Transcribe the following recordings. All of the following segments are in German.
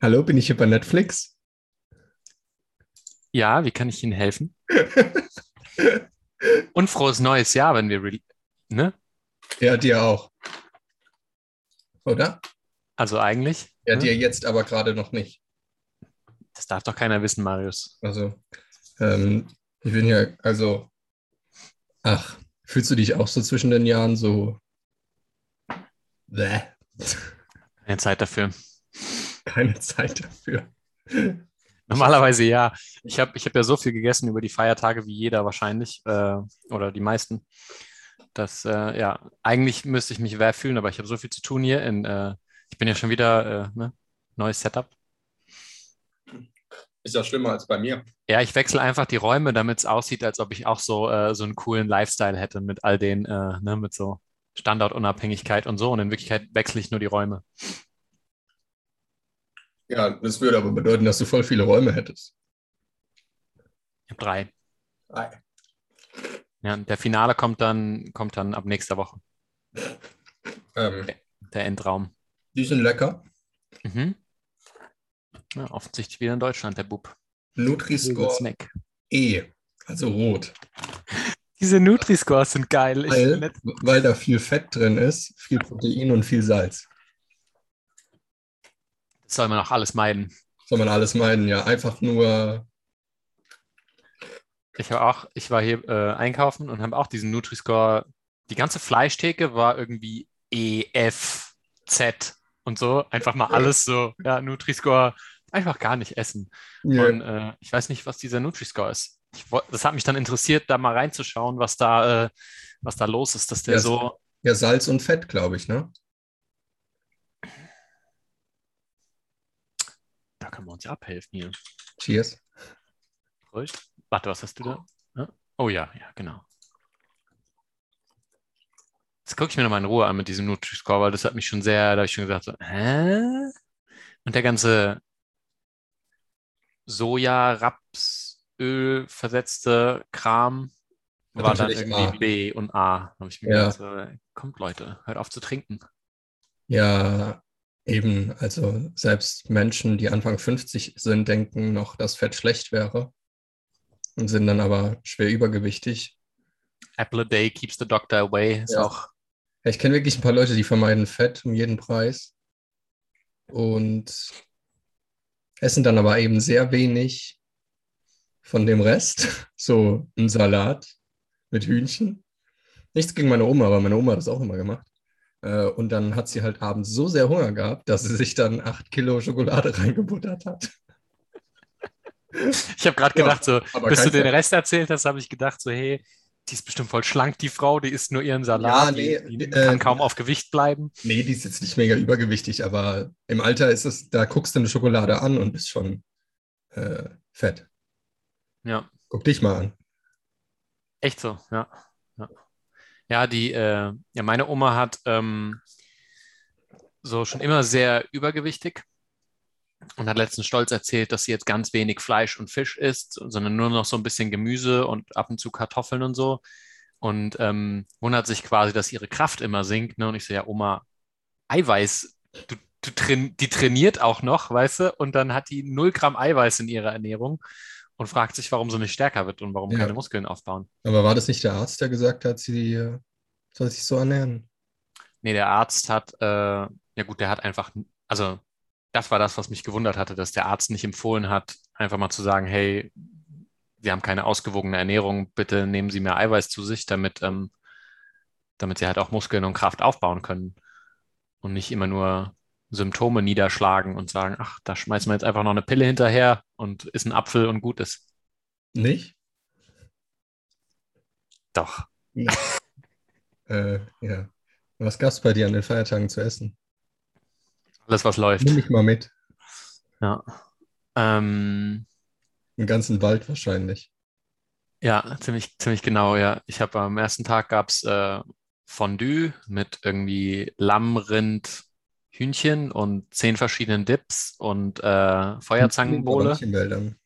Hallo, bin ich hier bei Netflix? Ja, wie kann ich Ihnen helfen? Und frohes neues Jahr, wenn wir, ne? Ja, dir auch. Oder? Also eigentlich, Ja, ne? dir jetzt aber gerade noch nicht. Das darf doch keiner wissen, Marius. Also, ähm, ich bin ja, also, ach, fühlst du dich auch so zwischen den Jahren so, bäh, Keine Zeit dafür. Keine Zeit dafür? Normalerweise ja. Ich habe ich hab ja so viel gegessen über die Feiertage wie jeder wahrscheinlich, äh, oder die meisten. dass äh, ja, eigentlich müsste ich mich wer fühlen, aber ich habe so viel zu tun hier. In, äh, ich bin ja schon wieder, äh, ne? Neues Setup. Ist ja schlimmer als bei mir. Ja, ich wechsle einfach die Räume, damit es aussieht, als ob ich auch so, äh, so einen coolen Lifestyle hätte mit all den, äh, ne, mit so Standortunabhängigkeit und so. Und in Wirklichkeit wechsle ich nur die Räume. Ja, das würde aber bedeuten, dass du voll viele Räume hättest. Ich habe drei. Ja, und der Finale kommt dann, kommt dann ab nächster Woche. Ähm, Der Endraum. die sind lecker. Mhm. Ja, offensichtlich wieder in Deutschland, der Bub. Nutri-Score. E, also rot. Diese Nutri-Scores sind geil. Weil, weil da viel Fett drin ist, viel Protein und viel Salz. Soll man auch alles meiden. Soll man alles meinen, ja. Einfach nur, Ich habe auch, ich war hier äh, einkaufen und habe auch diesen Nutri-Score. Die ganze Fleischtheke war irgendwie E, F, Z und so. Einfach mal alles so, ja, Nutri-Score, einfach gar nicht essen. ja, Und äh, ich weiß nicht, was dieser Nutri-Score ist. Ich, das hat mich dann interessiert, da mal reinzuschauen, was da, äh, was da los ist, dass der Ja, so. ja, Salz und Fett, glaube ich, ne? Da können wir uns ja abhelfen hier. Cheers. Prost. Warte, was hast du da? Ja? Oh ja, ja, genau. Jetzt gucke ich mir nochmal in Ruhe an mit diesem Nutri-Score, weil das hat mich schon sehr, da habe ich schon gesagt, so, hä? Und der ganze Soja, Rapsöl versetzte Kram Hat war dann irgendwie A. B und A. Da habe ich mir Ja. gedacht, so, kommt Leute, hört auf zu trinken. Ja, eben, also selbst Menschen, die Anfang 50 sind, denken noch, dass Fett schlecht wäre und sind dann aber schwer übergewichtig. Apple a day keeps the doctor away. Ist Ja. auch, ich kenne wirklich ein paar Leute, die vermeiden Fett um jeden Preis und essen dann aber eben sehr wenig von dem Rest. So ein Salat mit Hühnchen. Nichts gegen meine Oma, aber meine Oma hat das auch immer gemacht. Äh, Und dann hat sie halt abends so sehr Hunger gehabt, dass sie sich dann acht Kilo Schokolade reingebuttert hat. ich habe gerade Ja, gedacht, so, aber bis du den. Rest erzählt hast, habe ich gedacht, so, hey, die ist bestimmt voll schlank, die Frau, die isst nur ihren Salat, Ja, nee, die, die äh, kann kaum auf Gewicht bleiben. Nee, die ist jetzt nicht mega übergewichtig, aber im Alter ist es, da guckst du eine Schokolade an und bist schon äh, fett. Ja, Guck dich mal an. echt so, ja. Ja, die, äh, ja, meine Oma hat ähm, so schon immer sehr übergewichtig und hat letztens stolz erzählt, dass sie jetzt ganz wenig Fleisch und Fisch isst, sondern nur noch so ein bisschen Gemüse und ab und zu Kartoffeln und so. Und ähm, wundert sich quasi, dass ihre Kraft immer sinkt. Ne? Und ich so, ja, Oma, Eiweiß, du, du train die trainiert auch noch, weißt du? Und dann hat die 0 Gramm Eiweiß in ihrer Ernährung und fragt sich, warum sie nicht stärker wird und warum Ja. keine Muskeln aufbauen. Aber war das nicht der Arzt, der gesagt hat, sie äh, soll sich so ernähren? Nee, der Arzt hat, äh, ja gut, der hat einfach, also das war das, was mich gewundert hatte, dass der Arzt nicht empfohlen hat, einfach mal zu sagen, hey, Sie haben keine ausgewogene Ernährung, bitte nehmen Sie mehr Eiweiß zu sich, damit, ähm, damit Sie halt auch Muskeln und Kraft aufbauen können und nicht immer nur Symptome niederschlagen und sagen, ach, da schmeißen wir jetzt einfach noch eine Pille hinterher und ist ein Apfel und gut ist. Nicht? Doch. Äh, ja. Was gab es bei dir an den Feiertagen zu essen? Alles, was läuft. Nimm mich mal mit. Ja. Ähm, Im ganzen Wald wahrscheinlich. Ja, ziemlich, ziemlich genau, ja. Ich habe am ersten Tag gab es äh, Fondue mit irgendwie Lamm, Rind, Hühnchen und zehn verschiedenen Dips und äh, Feuerzangenbowle. Nicht in Wäldern.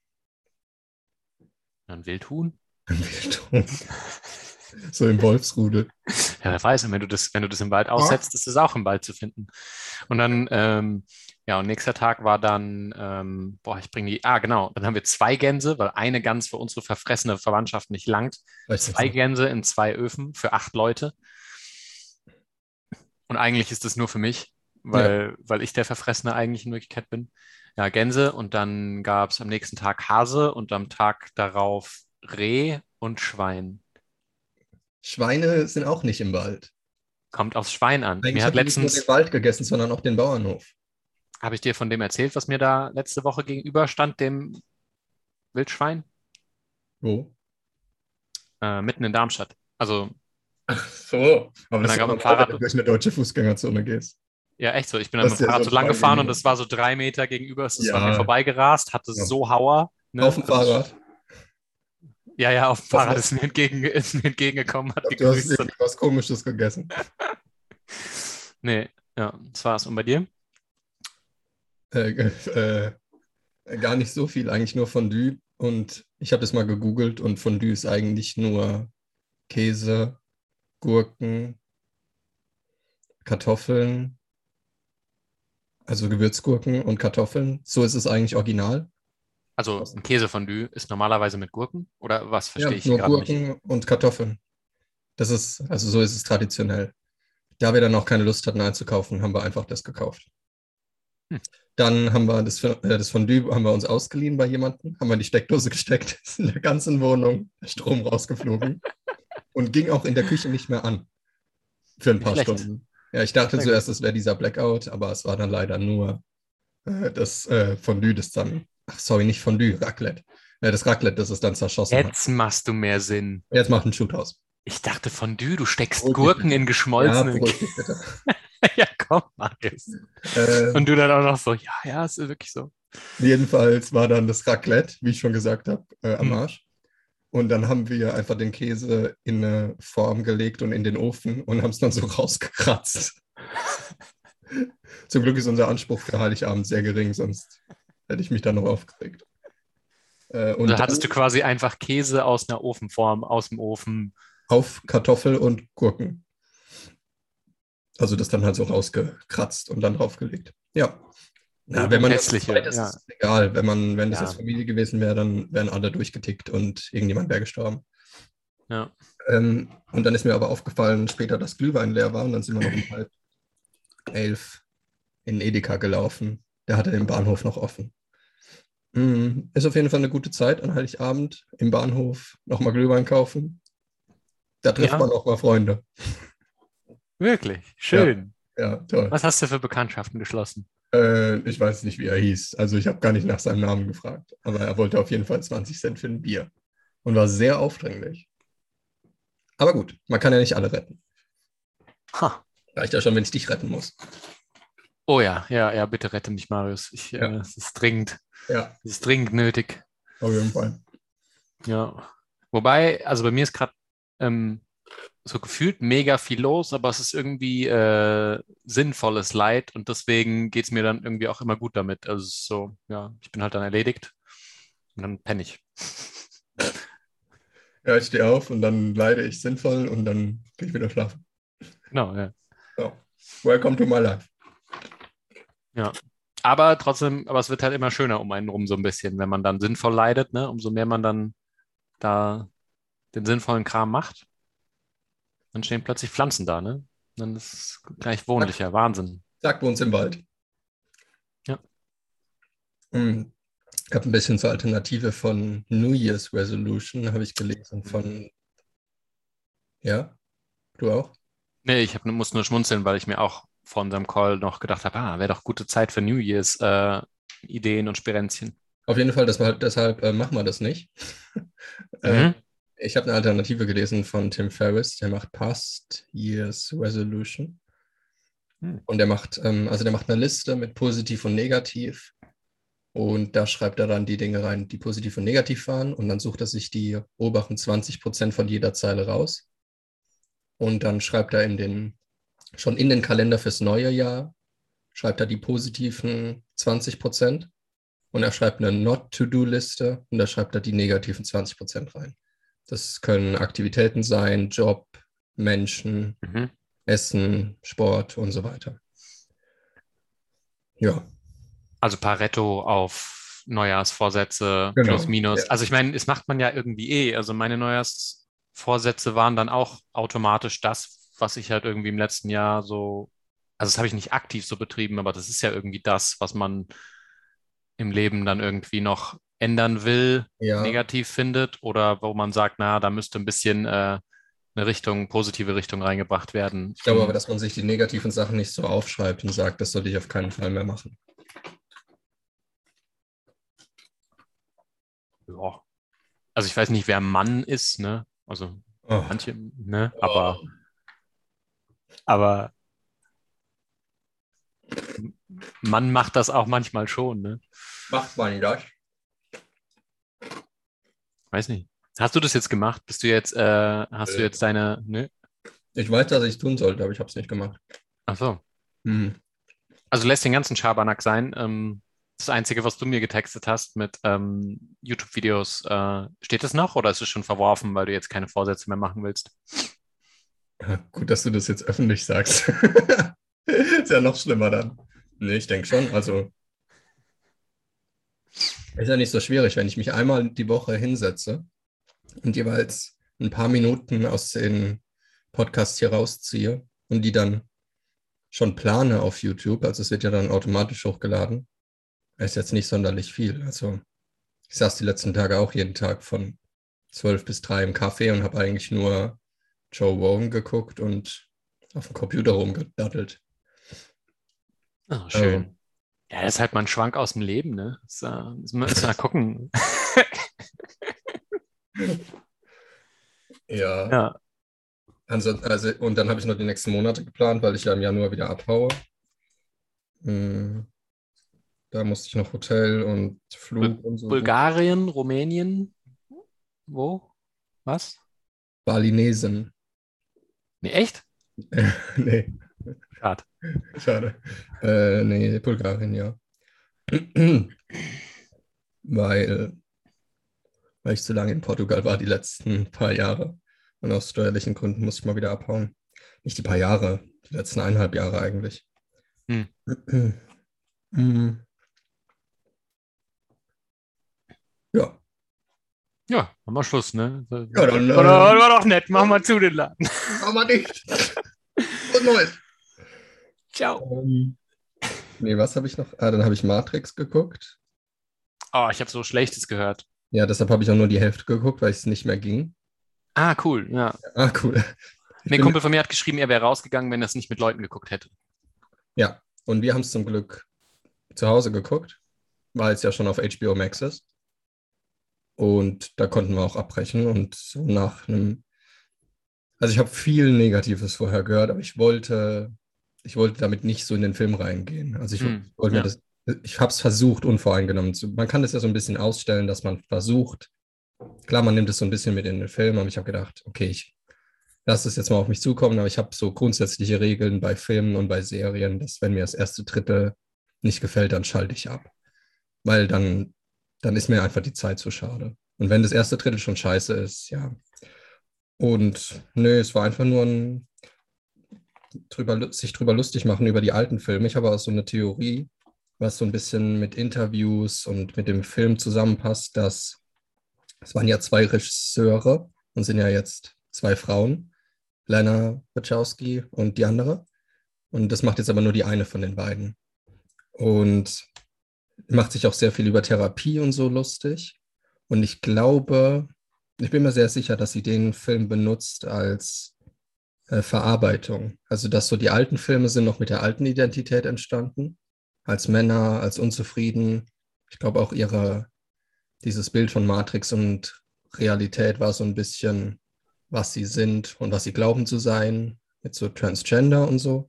Ein Wildhuhn. Wildhuhn. So im Wolfsrudel. Ja, wer weiß, und wenn du das, wenn du das im Wald aussetzt, ist es auch im Wald zu finden. Und dann, ähm, ja, und nächster Tag war dann, ähm, boah, ich bringe die, ah, genau, dann haben wir zwei Gänse, weil eine Gans für unsere verfressene Verwandtschaft nicht langt. Zwei so? Gänse in zwei Öfen für acht Leute. Und eigentlich ist das nur für mich, weil, weil ich der Verfressene eigentlich in Wirklichkeit bin. Ja, Gänse und dann gab es am nächsten Tag Hase und am Tag darauf Reh und Schwein. Schweine sind auch nicht im Wald. Kommt aufs Schwein an. Eigentlich Mir hat habe ich nicht nur den Wald gegessen, sondern auch den Bauernhof. habe ich dir von dem erzählt, was mir da letzte Woche gegenüberstand, dem Wildschwein, Wo? äh, mitten in Darmstadt. Also, So. Aber das ist auch ein Fahrrad- wenn du durch eine deutsche Fußgängerzone gehst. Ja, echt so. Ich bin dann mit dem ja Fahrrad so lang gefahren und es war so drei Meter gegenüber, es ist Ja. an mir vorbeigerast, hatte Ja. so Hauer. ne? Auf dem Also, Fahrrad. Ja, ja, auf dem Was Fahrrad ist mir, entgegen, ist mir entgegengekommen, hat Ich glaub, du hast irgendwas Komisches gegessen. Nee, ja, das war's. Und bei dir? Äh, äh, gar nicht so viel, eigentlich nur Fondue. Und ich habe das mal gegoogelt und Fondue ist eigentlich nur Käse, Gurken, Kartoffeln, also Gewürzgurken und Kartoffeln. So ist es eigentlich original. Also ein Käsefondue ist normalerweise mit Gurken oder was Ja, verstehe ich nur gerade nicht? Gurken und Kartoffeln. Das ist, also so ist es traditionell. Da wir dann auch keine Lust hatten einzukaufen, haben wir einfach das gekauft. Hm. Dann haben wir das, äh, das Fondue haben wir uns ausgeliehen bei jemandem, haben wir in die Steckdose gesteckt, ist in der ganzen Wohnung der Strom rausgeflogen und ging auch in der Küche nicht mehr an. Für ein paar schlecht. Stunden. Ja, ich dachte zuerst, es wäre dieser Blackout, aber es war dann leider nur äh, das äh, Fondue, das dann, ach sorry, nicht Fondue, Raclette. Äh, das Raclette, das es dann zerschossen hat. Jetzt machst du mehr Sinn. Jetzt macht ein Shoot aus. Ich dachte Fondue, du steckst dich Gurken bitte. in Ja, geschmolzene. beruhig dich bitte. Ja, komm, Marius. Äh, Und du dann auch noch so, ja, ja, ist wirklich so. jedenfalls war dann das Raclette, wie ich schon gesagt habe, äh, am Mhm. Arsch. Und dann haben wir einfach den Käse in eine Form gelegt und in den Ofen und haben es dann so rausgekratzt. Zum Glück ist unser Anspruch für Heiligabend sehr gering, sonst hätte ich mich da noch aufgeregt. Äh, und da hattest du quasi einfach Käse aus einer Ofenform, aus dem Ofen. auf Kartoffel und Gurken. Also das dann halt so rausgekratzt und dann draufgelegt. Ja. Ja, wenn man das Hässliche, ist, ja. ist es egal. Wenn man, wenn das Ja. jetzt Familie gewesen wäre, dann wären alle durchgetickt und irgendjemand wäre gestorben. Ja. Ähm, und dann ist mir aber aufgefallen, später, dass Glühwein leer war und dann sind wir noch um halb elf in Edeka gelaufen. Der hatte den Bahnhof noch offen. Mm, Ist auf jeden Fall eine gute Zeit an Heiligabend im Bahnhof nochmal Glühwein kaufen. Da trifft Ja. man auch mal Freunde. Wirklich, schön. Ja, toll. Was hast du für Bekanntschaften geschlossen? Äh, ich weiß nicht, wie er hieß. Also ich habe gar nicht nach seinem Namen gefragt. Aber er wollte auf jeden Fall 20 Cent für ein Bier. Und war sehr aufdringlich. Aber gut, man kann ja nicht alle retten. Ha. Reicht ja schon, wenn ich dich retten muss. Oh ja, ja, ja, bitte rette mich, Marius. Ich, Ja. äh, es ist dringend, Ja, es ist dringend nötig. auf jeden Fall. Ja. Wobei, also bei mir ist gerade ähm, so gefühlt mega viel los, aber es ist irgendwie äh, sinnvolles Leid und deswegen geht es mir dann irgendwie auch immer gut damit. Also so, ja, ich bin halt dann erledigt und dann penne ich. Ja, ich stehe auf und dann leide ich sinnvoll und dann gehe ich wieder schlafen. Genau, ja. So. Welcome to my life. Aber trotzdem, aber es wird halt immer schöner um einen rum so ein bisschen, wenn man dann sinnvoll leidet, ne? Umso mehr man dann da den sinnvollen Kram macht, dann stehen plötzlich Pflanzen da, ne? Dann ist es gleich wohnlicher, Wahnsinn. Sagt uns im Wald. Ja. Hm. Ich habe ein bisschen zur Alternative von New Year's Resolution, habe ich gelesen von. Ja? Du auch? Nee, ich hab, muss nur schmunzeln, weil ich mir auch vor unserem Call noch gedacht habe, ah, wäre doch gute Zeit für New Year's äh, Ideen und Spirenzchen. Auf jeden Fall, das war, deshalb äh, machen wir das nicht. äh, Mhm. Ich habe eine Alternative gelesen von Tim Ferriss, der macht Past Year's Resolution. Hm. Und der macht, ähm, also der macht eine Liste mit positiv und negativ. Und da schreibt er dann die Dinge rein, die positiv und negativ waren. Und dann sucht er sich die oberen 20 Prozent von jeder Zeile raus. Und dann schreibt er in den, schon in den Kalender fürs neue Jahr, schreibt er die positiven 20 Prozent. Und er schreibt eine Not-to-Do-Liste und da schreibt er die negativen 20 Prozent rein. Das können Aktivitäten sein, Job, Menschen, Mhm. Essen, Sport und so weiter. Ja, Also Pareto auf Neujahrsvorsätze Genau, plus minus. ja. Also ich meine, das macht man ja irgendwie eh. Also meine Neujahrsvorsätze waren dann auch automatisch das, was ich halt irgendwie im letzten Jahr so, also das habe ich nicht aktiv so betrieben, aber das ist ja irgendwie das, was man im Leben dann irgendwie noch ändern will, ja, negativ findet oder wo man sagt, na, da müsste ein bisschen äh, eine Richtung, positive Richtung reingebracht werden. ich glaube aber, dass man sich die negativen Sachen nicht so aufschreibt und sagt, das sollte ich auf keinen Fall mehr machen. Ja. Also ich weiß nicht, wer Mann ist, ne? Also Oh, manche, ne? Aber, aber man macht das auch manchmal schon, ne? macht man das? Weiß nicht. Hast du das jetzt gemacht? Bist du jetzt, äh, hast du Äh. jetzt deine, ne? Ich weiß, dass ich es tun sollte, aber ich habe es nicht gemacht. Ach so. Hm. Also lässt den ganzen Schabernack sein. Ähm, das Einzige, was du mir getextet hast mit ähm, YouTube-Videos, äh, steht es noch oder ist es schon verworfen, weil du jetzt keine Vorsätze mehr machen willst? Gut, dass du das jetzt öffentlich sagst. Ist ja noch schlimmer dann. Nee, ich denke schon. Also ist ja nicht so schwierig, wenn ich mich einmal die Woche hinsetze und jeweils ein paar Minuten aus den Podcasts hier rausziehe und die dann schon plane auf YouTube. Also es wird ja dann automatisch hochgeladen. Ist jetzt nicht sonderlich viel. Also ich saß die letzten Tage auch jeden Tag von 12 bis 3 im Café und habe eigentlich nur Joe Rogan geguckt und auf dem Computer rumgedattelt. Oh, schön. Ja, das ist halt mal ein Schwank aus dem Leben, ne? Das, äh, müssen wir müssen wir mal gucken. Ja. Ja. Also, also, und dann habe ich noch die nächsten Monate geplant, weil ich ja im Januar wieder abhaue. Hm. Da musste ich noch Hotel und Flug und so. Bulgarien, Rumänien, wo? Was? Balinesen. Nee, echt? nee, Schade. schade. Äh, nee, Bulgarien, ja. weil, weil ich zu lange in Portugal war die letzten paar Jahre. Und aus steuerlichen Gründen musste ich mal wieder abhauen. Nicht die paar Jahre, die letzten eineinhalb Jahre eigentlich. Hm. Mhm. Ja. Ja, haben wir Schluss, ne? Ja, dann, äh, War, war doch nett, machen wir zu den Laden. Aber nicht. Und Neues. Ciao. Ähm, nee, was habe ich noch? Ah, dann habe ich Matrix geguckt. Oh, ich habe so Schlechtes gehört. Ja, deshalb habe ich auch nur die Hälfte geguckt, weil es nicht mehr ging. Ah, cool, ja. Ah, cool. Ich Nee, bin- Kumpel von mir hat geschrieben, er wäre rausgegangen, wenn er es nicht mit Leuten geguckt hätte. Ja, und wir haben es zum Glück zu Hause geguckt, weil es ja schon auf HBO Max ist. Und da konnten wir auch abbrechen und so nach einem. Also ich habe viel Negatives vorher gehört, aber ich wollte, ich wollte damit nicht so in den Film reingehen. Also ich Hm, wollte mir ja. das, ich habe es versucht, unvoreingenommen zu. Man kann das ja so ein bisschen ausstellen, dass man versucht, klar, man nimmt es so ein bisschen mit in den Film, aber ich habe gedacht, okay, ich lasse es jetzt mal auf mich zukommen, aber ich habe so grundsätzliche Regeln bei Filmen und bei Serien, dass wenn mir das erste Drittel nicht gefällt, dann schalte ich ab. Weil dann, dann ist mir einfach die Zeit zu schade. Und wenn das erste Drittel schon scheiße ist, ja. Und nö, es war einfach nur ein drüber, sich drüber lustig machen über die alten Filme. Ich habe auch so eine Theorie, was so ein bisschen mit Interviews und mit dem Film zusammenpasst, dass es waren ja zwei Regisseure und sind ja jetzt zwei Frauen, Lena Wachowski und die andere. Und das macht jetzt aber nur die eine von den beiden. Und macht sich auch sehr viel über Therapie und so lustig. Und ich glaube, ich bin mir sehr sicher, dass sie den Film benutzt als äh, Verarbeitung. Also, dass so die alten Filme sind noch mit der alten Identität entstanden, als Männer, als unzufrieden. Ich glaube auch ihre, dieses Bild von Matrix und Realität war so ein bisschen, was sie sind und was sie glauben zu sein, mit so Transgender und so.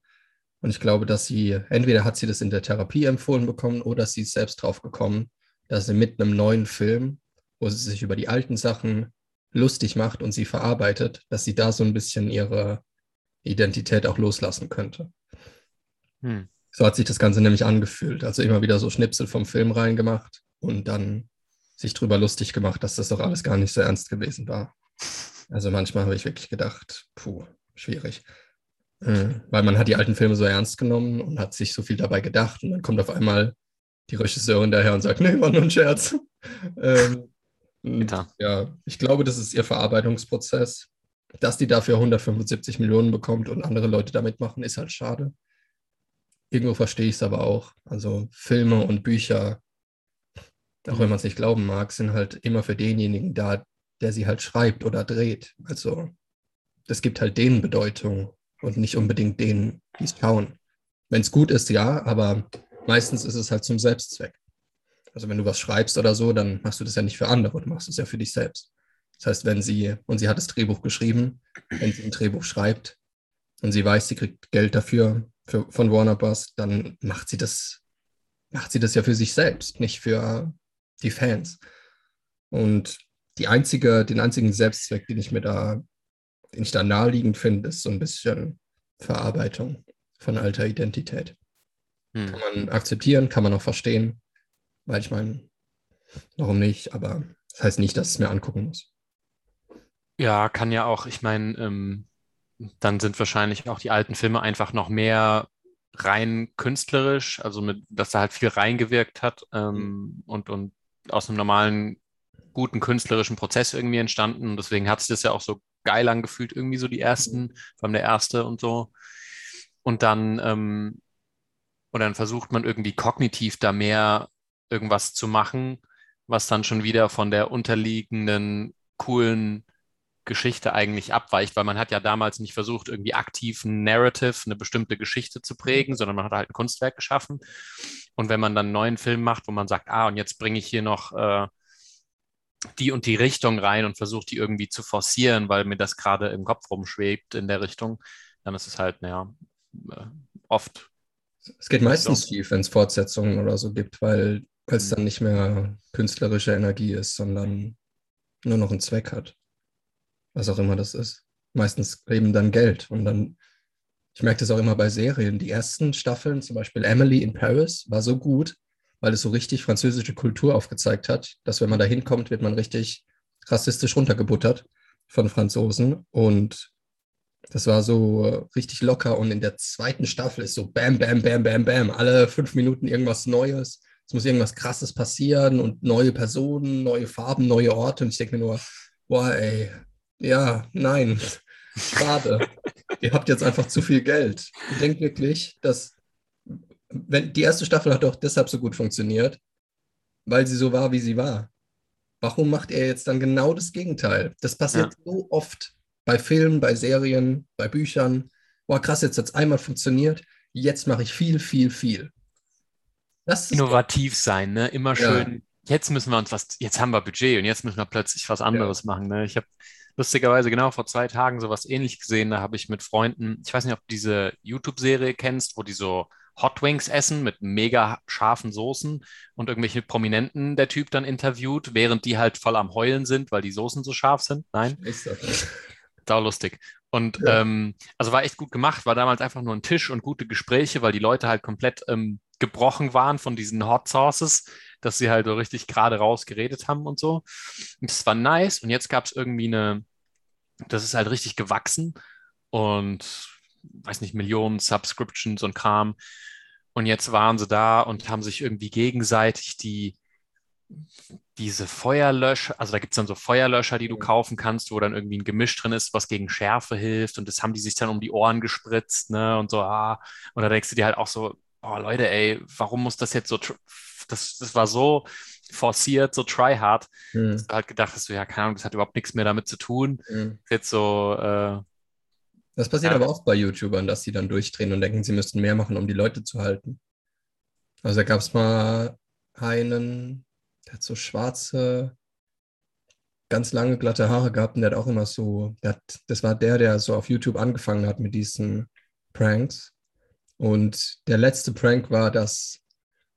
Und ich glaube, dass sie, entweder hat sie das in der Therapie empfohlen bekommen oder sie ist selbst drauf gekommen, dass sie mit einem neuen Film, wo sie sich über die alten Sachen lustig macht und sie verarbeitet, dass sie da so ein bisschen ihre Identität auch loslassen könnte. Hm. So hat sich das Ganze nämlich angefühlt. Also immer wieder so Schnipsel vom Film reingemacht und dann sich drüber lustig gemacht, dass das doch alles gar nicht so ernst gewesen war. Also manchmal habe ich wirklich gedacht, puh, schwierig. Mhm. Weil man hat die alten Filme so ernst genommen und hat sich so viel dabei gedacht und dann kommt auf einmal die Regisseurin daher und sagt, nee, war nur ein Scherz. ähm, ja, ich glaube, das ist ihr Verarbeitungsprozess. Dass die dafür 175 Millionen bekommt und andere Leute damit machen, ist halt schade. Irgendwo verstehe ich es aber auch. Also Filme und Bücher, auch wenn man es nicht glauben mag, sind halt immer für denjenigen da, der sie halt schreibt oder dreht. Also das gibt halt denen Bedeutung und nicht unbedingt denen, die es schauen. Wenn es gut ist, ja, aber meistens ist es halt zum Selbstzweck. Also wenn du was schreibst oder so, dann machst du das ja nicht für andere, du machst es ja für dich selbst. Das heißt, wenn sie, und sie hat das Drehbuch geschrieben, wenn sie ein Drehbuch schreibt und sie weiß, sie kriegt Geld dafür für, von Warner Bros., dann macht sie das, macht sie das ja für sich selbst, nicht für die Fans. Und die einzige, den einzigen Selbstzweck, den ich mir da, den ich da naheliegend finde, ist so ein bisschen Verarbeitung von alter Identität. Hm. Kann man akzeptieren, kann man auch verstehen, weil ich meine, warum nicht? Aber das heißt nicht, dass ich es mir angucken muss. Ja, kann ja auch, ich meine, ähm, dann sind wahrscheinlich auch die alten Filme einfach noch mehr rein künstlerisch, also mit, dass da halt viel reingewirkt hat ähm, mhm. und, und aus einem normalen, guten künstlerischen Prozess irgendwie entstanden. Und deswegen hat sich das ja auch so geil angefühlt, irgendwie so die ersten, mhm. vor allem der erste und so. Und dann, ähm, und dann versucht man irgendwie kognitiv da mehr irgendwas zu machen, was dann schon wieder von der unterliegenden coolen Geschichte eigentlich abweicht, weil man hat ja damals nicht versucht, irgendwie aktiv ein Narrative, eine bestimmte Geschichte zu prägen, sondern man hat halt ein Kunstwerk geschaffen. Und wenn man dann einen neuen Film macht, wo man sagt, ah, und jetzt bringe ich hier noch äh, die und die Richtung rein und versuche die irgendwie zu forcieren, weil mir das gerade im Kopf rumschwebt in der Richtung, dann ist es halt, naja, äh, oft. Es geht meistens schief, wenn es Fortsetzungen oder so gibt, weil es mhm. dann nicht mehr künstlerische Energie ist, sondern nur noch einen Zweck hat was auch immer das ist. Meistens eben dann Geld. Und dann, ich merke das auch immer bei Serien. Die ersten Staffeln, zum Beispiel Emily in Paris, war so gut, weil es so richtig französische Kultur aufgezeigt hat, dass wenn man da hinkommt, wird man richtig rassistisch runtergebuttert von Franzosen. Und das war so richtig locker. Und in der zweiten Staffel ist so Bam, Bam, Bam, Bam, Bam. Alle fünf Minuten irgendwas Neues. Es muss irgendwas Krasses passieren und neue Personen, neue Farben, neue Orte. Und ich denke mir nur, boah, ey, ja, nein, schade. Ihr habt jetzt einfach zu viel Geld. Ich denke wirklich, dass wenn die erste Staffel hat doch deshalb so gut funktioniert, weil sie so war, wie sie war. Warum macht er jetzt dann genau das Gegenteil? Das passiert ja. so oft bei Filmen, bei Serien, bei Büchern. Boah, krass, jetzt hat es einmal funktioniert. Jetzt mache ich viel, viel, viel. Innovativ sein, ne? Immer schön. Ja. Jetzt müssen wir uns was, jetzt haben wir Budget und jetzt müssen wir plötzlich was anderes ja. machen. Ne? Ich habe lustigerweise genau vor zwei Tagen sowas ähnlich gesehen. Da habe ich mit Freunden, ich weiß nicht, ob du diese YouTube-Serie kennst, wo die so Hot Wings essen mit mega scharfen Soßen und irgendwelche Prominenten der Typ dann interviewt, während die halt voll am Heulen sind, weil die Soßen so scharf sind. Nein? Sau lustig. Und ja. ähm, also war echt gut gemacht, war damals einfach nur ein Tisch und gute Gespräche, weil die Leute halt komplett ähm, gebrochen waren von diesen Hot Sauces dass sie halt so richtig gerade raus geredet haben und so. Und das war nice. Und jetzt gab es irgendwie eine, das ist halt richtig gewachsen und weiß nicht, Millionen Subscriptions und Kram. Und jetzt waren sie da und haben sich irgendwie gegenseitig die, diese Feuerlöscher, also da gibt es dann so Feuerlöscher, die du kaufen kannst, wo dann irgendwie ein Gemisch drin ist, was gegen Schärfe hilft. Und das haben die sich dann um die Ohren gespritzt, ne? Und so, ah. Und da denkst du dir halt auch so, oh Leute, ey, warum muss das jetzt so das, das war so forciert, so tryhard, mhm. dass du halt gedacht hast, ja, keine Ahnung, das hat überhaupt nichts mehr damit zu tun. Mhm. Jetzt so. Äh, das passiert ja. aber oft bei YouTubern, dass sie dann durchdrehen und denken, sie müssten mehr machen, um die Leute zu halten. Also da gab es mal einen, der hat so schwarze, ganz lange glatte Haare gehabt und der hat auch immer so, hat, das war der, der so auf YouTube angefangen hat mit diesen Pranks. Und der letzte Prank war, dass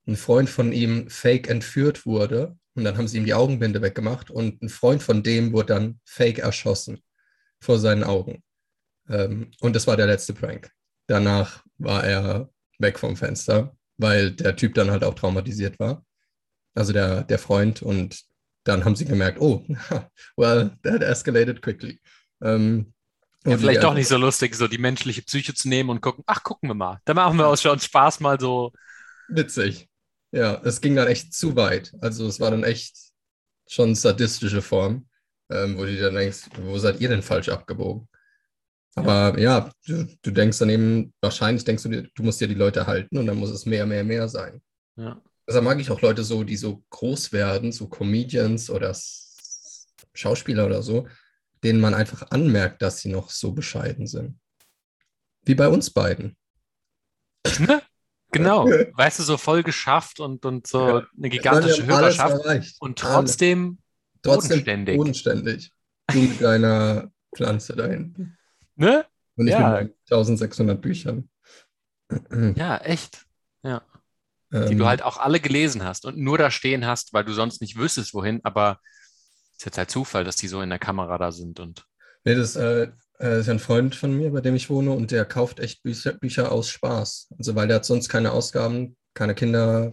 ein Freund von ihm fake entführt wurde und dann haben sie ihm die Augenbinde weggemacht und ein Freund von dem wurde dann fake erschossen vor seinen Augen. Ähm, und das war der letzte Prank. Danach war er weg vom Fenster, weil der Typ dann halt auch traumatisiert war. Also der, der Freund und dann haben sie gemerkt, oh, well, that escalated quickly. Ähm, ja, vielleicht doch nicht so lustig, so die menschliche Psyche zu nehmen und gucken, ach, gucken wir mal. Da machen wir uns schon Spaß mal so. Witzig. Ja, es ging dann echt zu weit. Also es war dann echt schon sadistische Form, ähm, wo du dann denkst, wo seid ihr denn falsch abgebogen? Aber ja, du, du, denkst dann eben, wahrscheinlich denkst du, du musst ja die Leute halten und dann muss es mehr, mehr, mehr sein. Ja. Deshalb mag ich auch Leute so, die so groß werden, so Comedians oder Schauspieler oder so, denen man einfach anmerkt, dass sie noch so bescheiden sind. Wie bei uns beiden. Ne? Genau, weißt du, so voll geschafft und, und so ja. eine gigantische Hörerschaft und trotzdem, trotzdem bodenständig. bodenständig. Du mit deiner Pflanze da hinten. Ne? Und ich ja. mit 1600 Büchern. Ja, echt. Ja. Ähm, die du halt auch alle gelesen hast und nur da stehen hast, weil du sonst nicht wüsstest, wohin, aber ist jetzt halt Zufall, dass die so in der Kamera da sind und. Nee, das äh, äh, ist ein Freund von mir, bei dem ich wohne, und der kauft echt Bücher, Bücher aus Spaß. Also, weil der hat sonst keine Ausgaben, keine Kinder.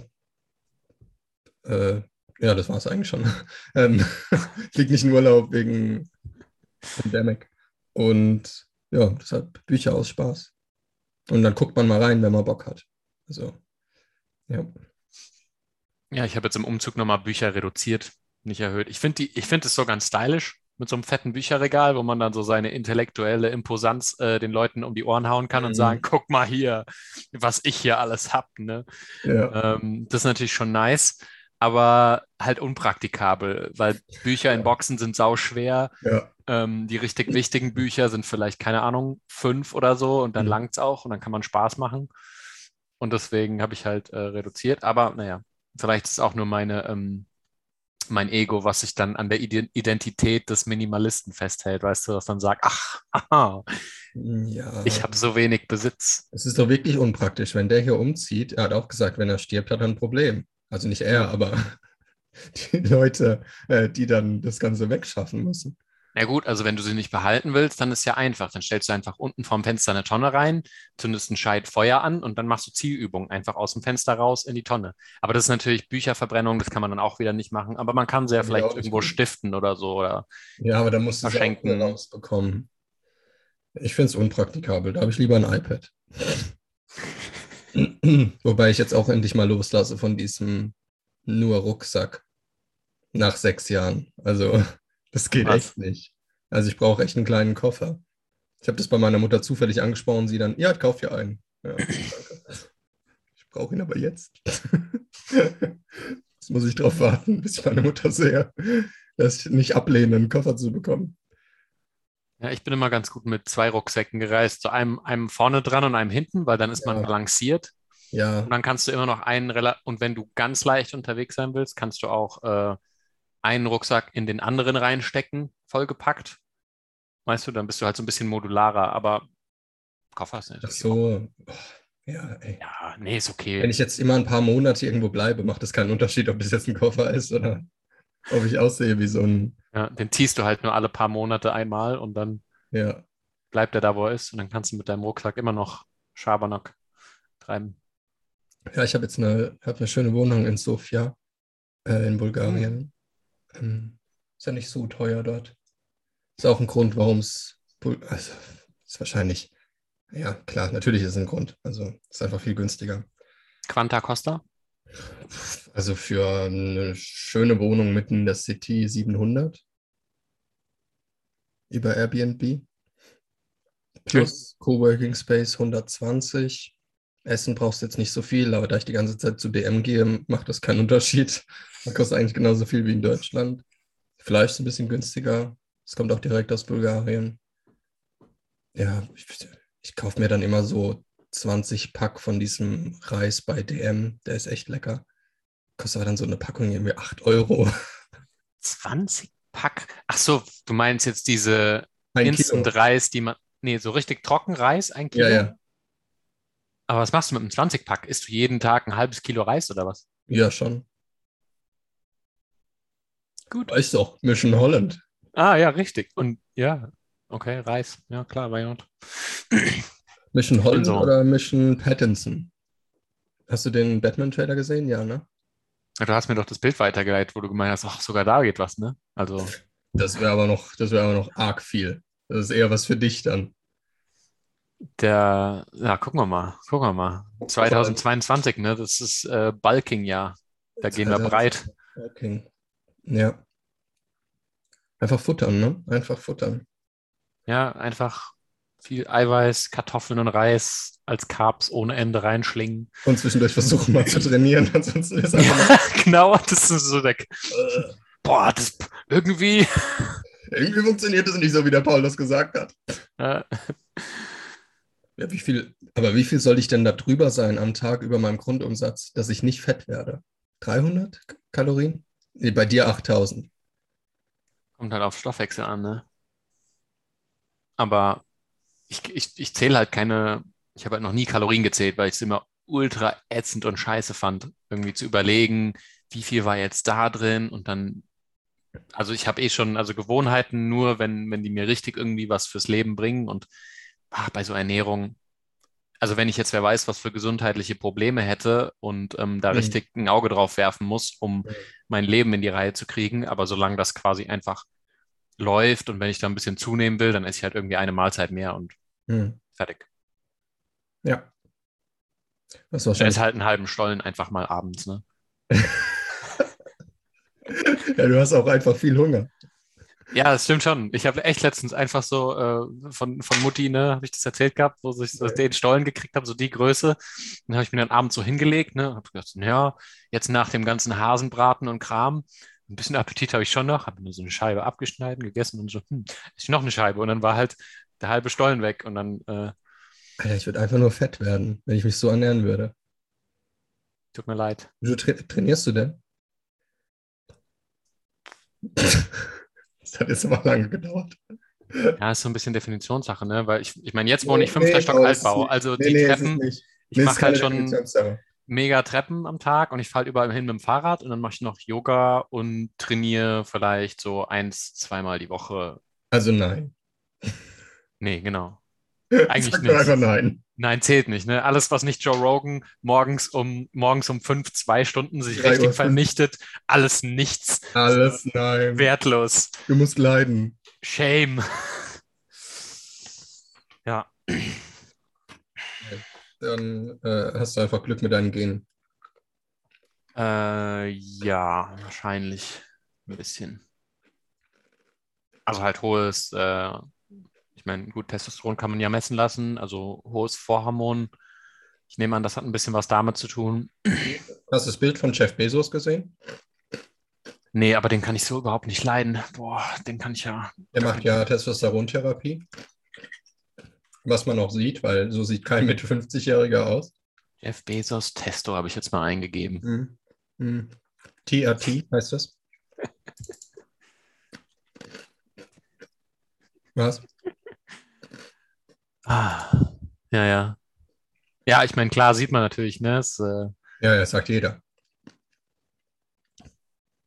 Äh, ja, das war es eigentlich schon. ähm, fliegt nicht in Urlaub wegen Pandemic. Und ja, deshalb Bücher aus Spaß. Und dann guckt man mal rein, wenn man Bock hat. Also, ja. Ja, ich habe jetzt im Umzug nochmal Bücher reduziert, nicht erhöht. Ich finde find es so ganz stylisch mit so einem fetten Bücherregal, wo man dann so seine intellektuelle Imposanz äh, den Leuten um die Ohren hauen kann mhm. und sagen, guck mal hier, was ich hier alles habe. Ne? Ja. Ähm, das ist natürlich schon nice, aber halt unpraktikabel, weil Bücher ja. in Boxen sind sau schwer. Ja. Ähm, die richtig wichtigen Bücher sind vielleicht, keine Ahnung, fünf oder so und dann mhm. langt es auch und dann kann man Spaß machen. Und deswegen habe ich halt äh, reduziert. Aber naja, vielleicht ist es auch nur meine ähm, mein Ego, was sich dann an der Identität des Minimalisten festhält, weißt du, was dann sagt, ach, aha, ja. ich habe so wenig Besitz. Es ist doch wirklich unpraktisch, wenn der hier umzieht. Er hat auch gesagt, wenn er stirbt, hat er ein Problem. Also nicht er, aber die Leute, äh, die dann das Ganze wegschaffen müssen. Na gut, also wenn du sie nicht behalten willst, dann ist ja einfach. Dann stellst du einfach unten vorm Fenster eine Tonne rein, zündest ein Scheit Feuer an und dann machst du Zielübungen einfach aus dem Fenster raus in die Tonne. Aber das ist natürlich Bücherverbrennung, das kann man dann auch wieder nicht machen. Aber man kann sie ja vielleicht ja, irgendwo gut. stiften oder so oder Ja, aber da musst du sie auch rausbekommen. Ich finde es unpraktikabel. Da habe ich lieber ein iPad. Wobei ich jetzt auch endlich mal loslasse von diesem nur Rucksack nach sechs Jahren. Also das geht Was? echt nicht. Also ich brauche echt einen kleinen Koffer. Ich habe das bei meiner Mutter zufällig angesprochen, sie dann, ja, kauf dir einen. Ja, ich brauche ihn aber jetzt. jetzt muss ich drauf warten, bis ich meine Mutter sehe, dass ich nicht ablehne, einen Koffer zu bekommen. Ja, ich bin immer ganz gut mit zwei Rucksäcken gereist. So einem, einem vorne dran und einem hinten, weil dann ist ja. man balanciert. Ja. Und dann kannst du immer noch einen, und wenn du ganz leicht unterwegs sein willst, kannst du auch äh, einen Rucksack in den anderen reinstecken, vollgepackt. Weißt du, dann bist du halt so ein bisschen modularer, aber Koffer ist nicht. Ach so. Oh, ja, ey. Ja, nee, ist okay. Wenn ich jetzt immer ein paar Monate irgendwo bleibe, macht das keinen Unterschied, ob es jetzt ein Koffer ist oder ob ich aussehe wie so ein. Ja, den ziehst du halt nur alle paar Monate einmal und dann ja. bleibt er da, wo er ist. Und dann kannst du mit deinem Rucksack immer noch Schabernack treiben. Ja, ich habe jetzt eine, hab eine schöne Wohnung in Sofia äh, in Bulgarien. Ähm, ist ja nicht so teuer dort. Ist auch ein Grund, warum es, also ist wahrscheinlich, ja klar, natürlich ist es ein Grund. Also ist einfach viel günstiger. Quanta Costa? Also für eine schöne Wohnung mitten in der City 700 über Airbnb. Plus Coworking Space 120. Essen brauchst du jetzt nicht so viel, aber da ich die ganze Zeit zu DM gehe, macht das keinen Unterschied. Das kostet eigentlich genauso viel wie in Deutschland. Fleisch ist ein bisschen günstiger. Es kommt auch direkt aus Bulgarien. Ja, ich, ich kaufe mir dann immer so 20 Pack von diesem Reis bei DM. Der ist echt lecker. Kostet aber dann so eine Packung irgendwie 8 Euro. 20 Pack? Ach so, du meinst jetzt diese Instant-Reis, die man. Nee, so richtig trocken Reis, ein Kilo? Ja, ja. Aber was machst du mit einem 20-Pack? Isst du jeden Tag ein halbes Kilo Reis oder was? Ja, schon. Gut. Weißt du auch, Mission Holland. Ah, ja, richtig. Und ja, okay, Reis. Ja, klar, why not? Mission Holland so. oder Mission Pattinson? Hast du den Batman-Trailer gesehen? Ja, ne? Du hast mir doch das Bild weitergeleitet, wo du gemeint hast, ach, sogar da geht was, ne? Also. Das wäre aber noch, das wäre aber noch arg viel. Das ist eher was für dich dann. Der, ja, gucken wir mal, gucken wir mal. 2022, ne? Das ist äh, Bulking-Jahr. Da gehen wir breit. Bulking. Ja. Einfach futtern, ne? Einfach futtern. Ja, einfach viel Eiweiß, Kartoffeln und Reis als Carbs ohne Ende reinschlingen. Und zwischendurch versuchen mal zu trainieren, ansonsten ist einfach. genau, das ist so der. Boah, das irgendwie. Irgendwie funktioniert das nicht so, wie der Paul das gesagt hat. Ja. Ja, wie viel, aber wie viel soll ich denn da drüber sein am Tag über meinem Grundumsatz, dass ich nicht fett werde? 300 Kalorien? Nee, bei dir 8000. Kommt halt auf Stoffwechsel an, ne? Aber ich, ich, ich zähle halt keine, ich habe halt noch nie Kalorien gezählt, weil ich es immer ultra ätzend und scheiße fand, irgendwie zu überlegen, wie viel war jetzt da drin und dann, also ich habe eh schon, also Gewohnheiten nur, wenn, wenn die mir richtig irgendwie was fürs Leben bringen und ach, bei so Ernährung, also wenn ich jetzt wer weiß, was für gesundheitliche Probleme hätte und ähm, da mhm. richtig ein Auge drauf werfen muss, um mhm. mein Leben in die Reihe zu kriegen, aber solange das quasi einfach läuft und wenn ich da ein bisschen zunehmen will, dann esse ich halt irgendwie eine Mahlzeit mehr und mhm. fertig. Ja. Das schon. ist halt einen halben Stollen einfach mal abends, ne? ja, du hast auch einfach viel Hunger. Ja, das stimmt schon. Ich habe echt letztens einfach so äh, von, von Mutti, ne, habe ich das erzählt gehabt, wo ich so den Stollen gekriegt habe, so die Größe. Dann habe ich mir dann abends so hingelegt, ne, habe gedacht, naja, jetzt nach dem ganzen Hasenbraten und Kram, ein bisschen Appetit habe ich schon noch, habe mir so eine Scheibe abgeschnitten, gegessen und so, hm, ist noch eine Scheibe. Und dann war halt der halbe Stollen weg und dann. Äh, Alter, ich würde einfach nur fett werden, wenn ich mich so ernähren würde. Tut mir leid. Wie tra trainierst du denn? das hat jetzt immer lange gedauert. Ja, ist so ein bisschen Definitionssache, ne? Weil ich, ich meine, jetzt wohne ich fünfter nee, Stock Altbau. Also nee, die Treppen, ich mache halt schon mega Treppen am Tag und ich fahre überall hin mit dem Fahrrad und dann mache ich noch Yoga und trainiere vielleicht so eins, zweimal die Woche. Also nein. Nee, genau. Eigentlich nicht. Einfach nein. Nein, zählt nicht. Ne? Alles, was nicht Joe Rogan morgens um, morgens um fünf, zwei Stunden sich Drei richtig vernichtet, alles nichts. Alles nein. Wertlos. Du musst leiden. Shame. ja. Dann äh, hast du einfach Glück mit deinen Genen. Äh, ja, wahrscheinlich ein bisschen. Also halt hohes äh, ich meine, gut, Testosteron kann man ja messen lassen, also hohes Vorhormon. Ich nehme an, das hat ein bisschen was damit zu tun. Hast du das Bild von Jeff Bezos gesehen? Nee, aber den kann ich so überhaupt nicht leiden. Boah, den kann ich ja. Der macht ja Testosterontherapie. Was man auch sieht, weil so sieht kein Mitte 50-Jähriger aus. Jeff Bezos Testo habe ich jetzt mal eingegeben. Mhm. Mhm. TRT heißt das. Was? Ah, ja, ja. Ja, ich meine, klar sieht man natürlich, ne? Es, äh, ja, das sagt jeder.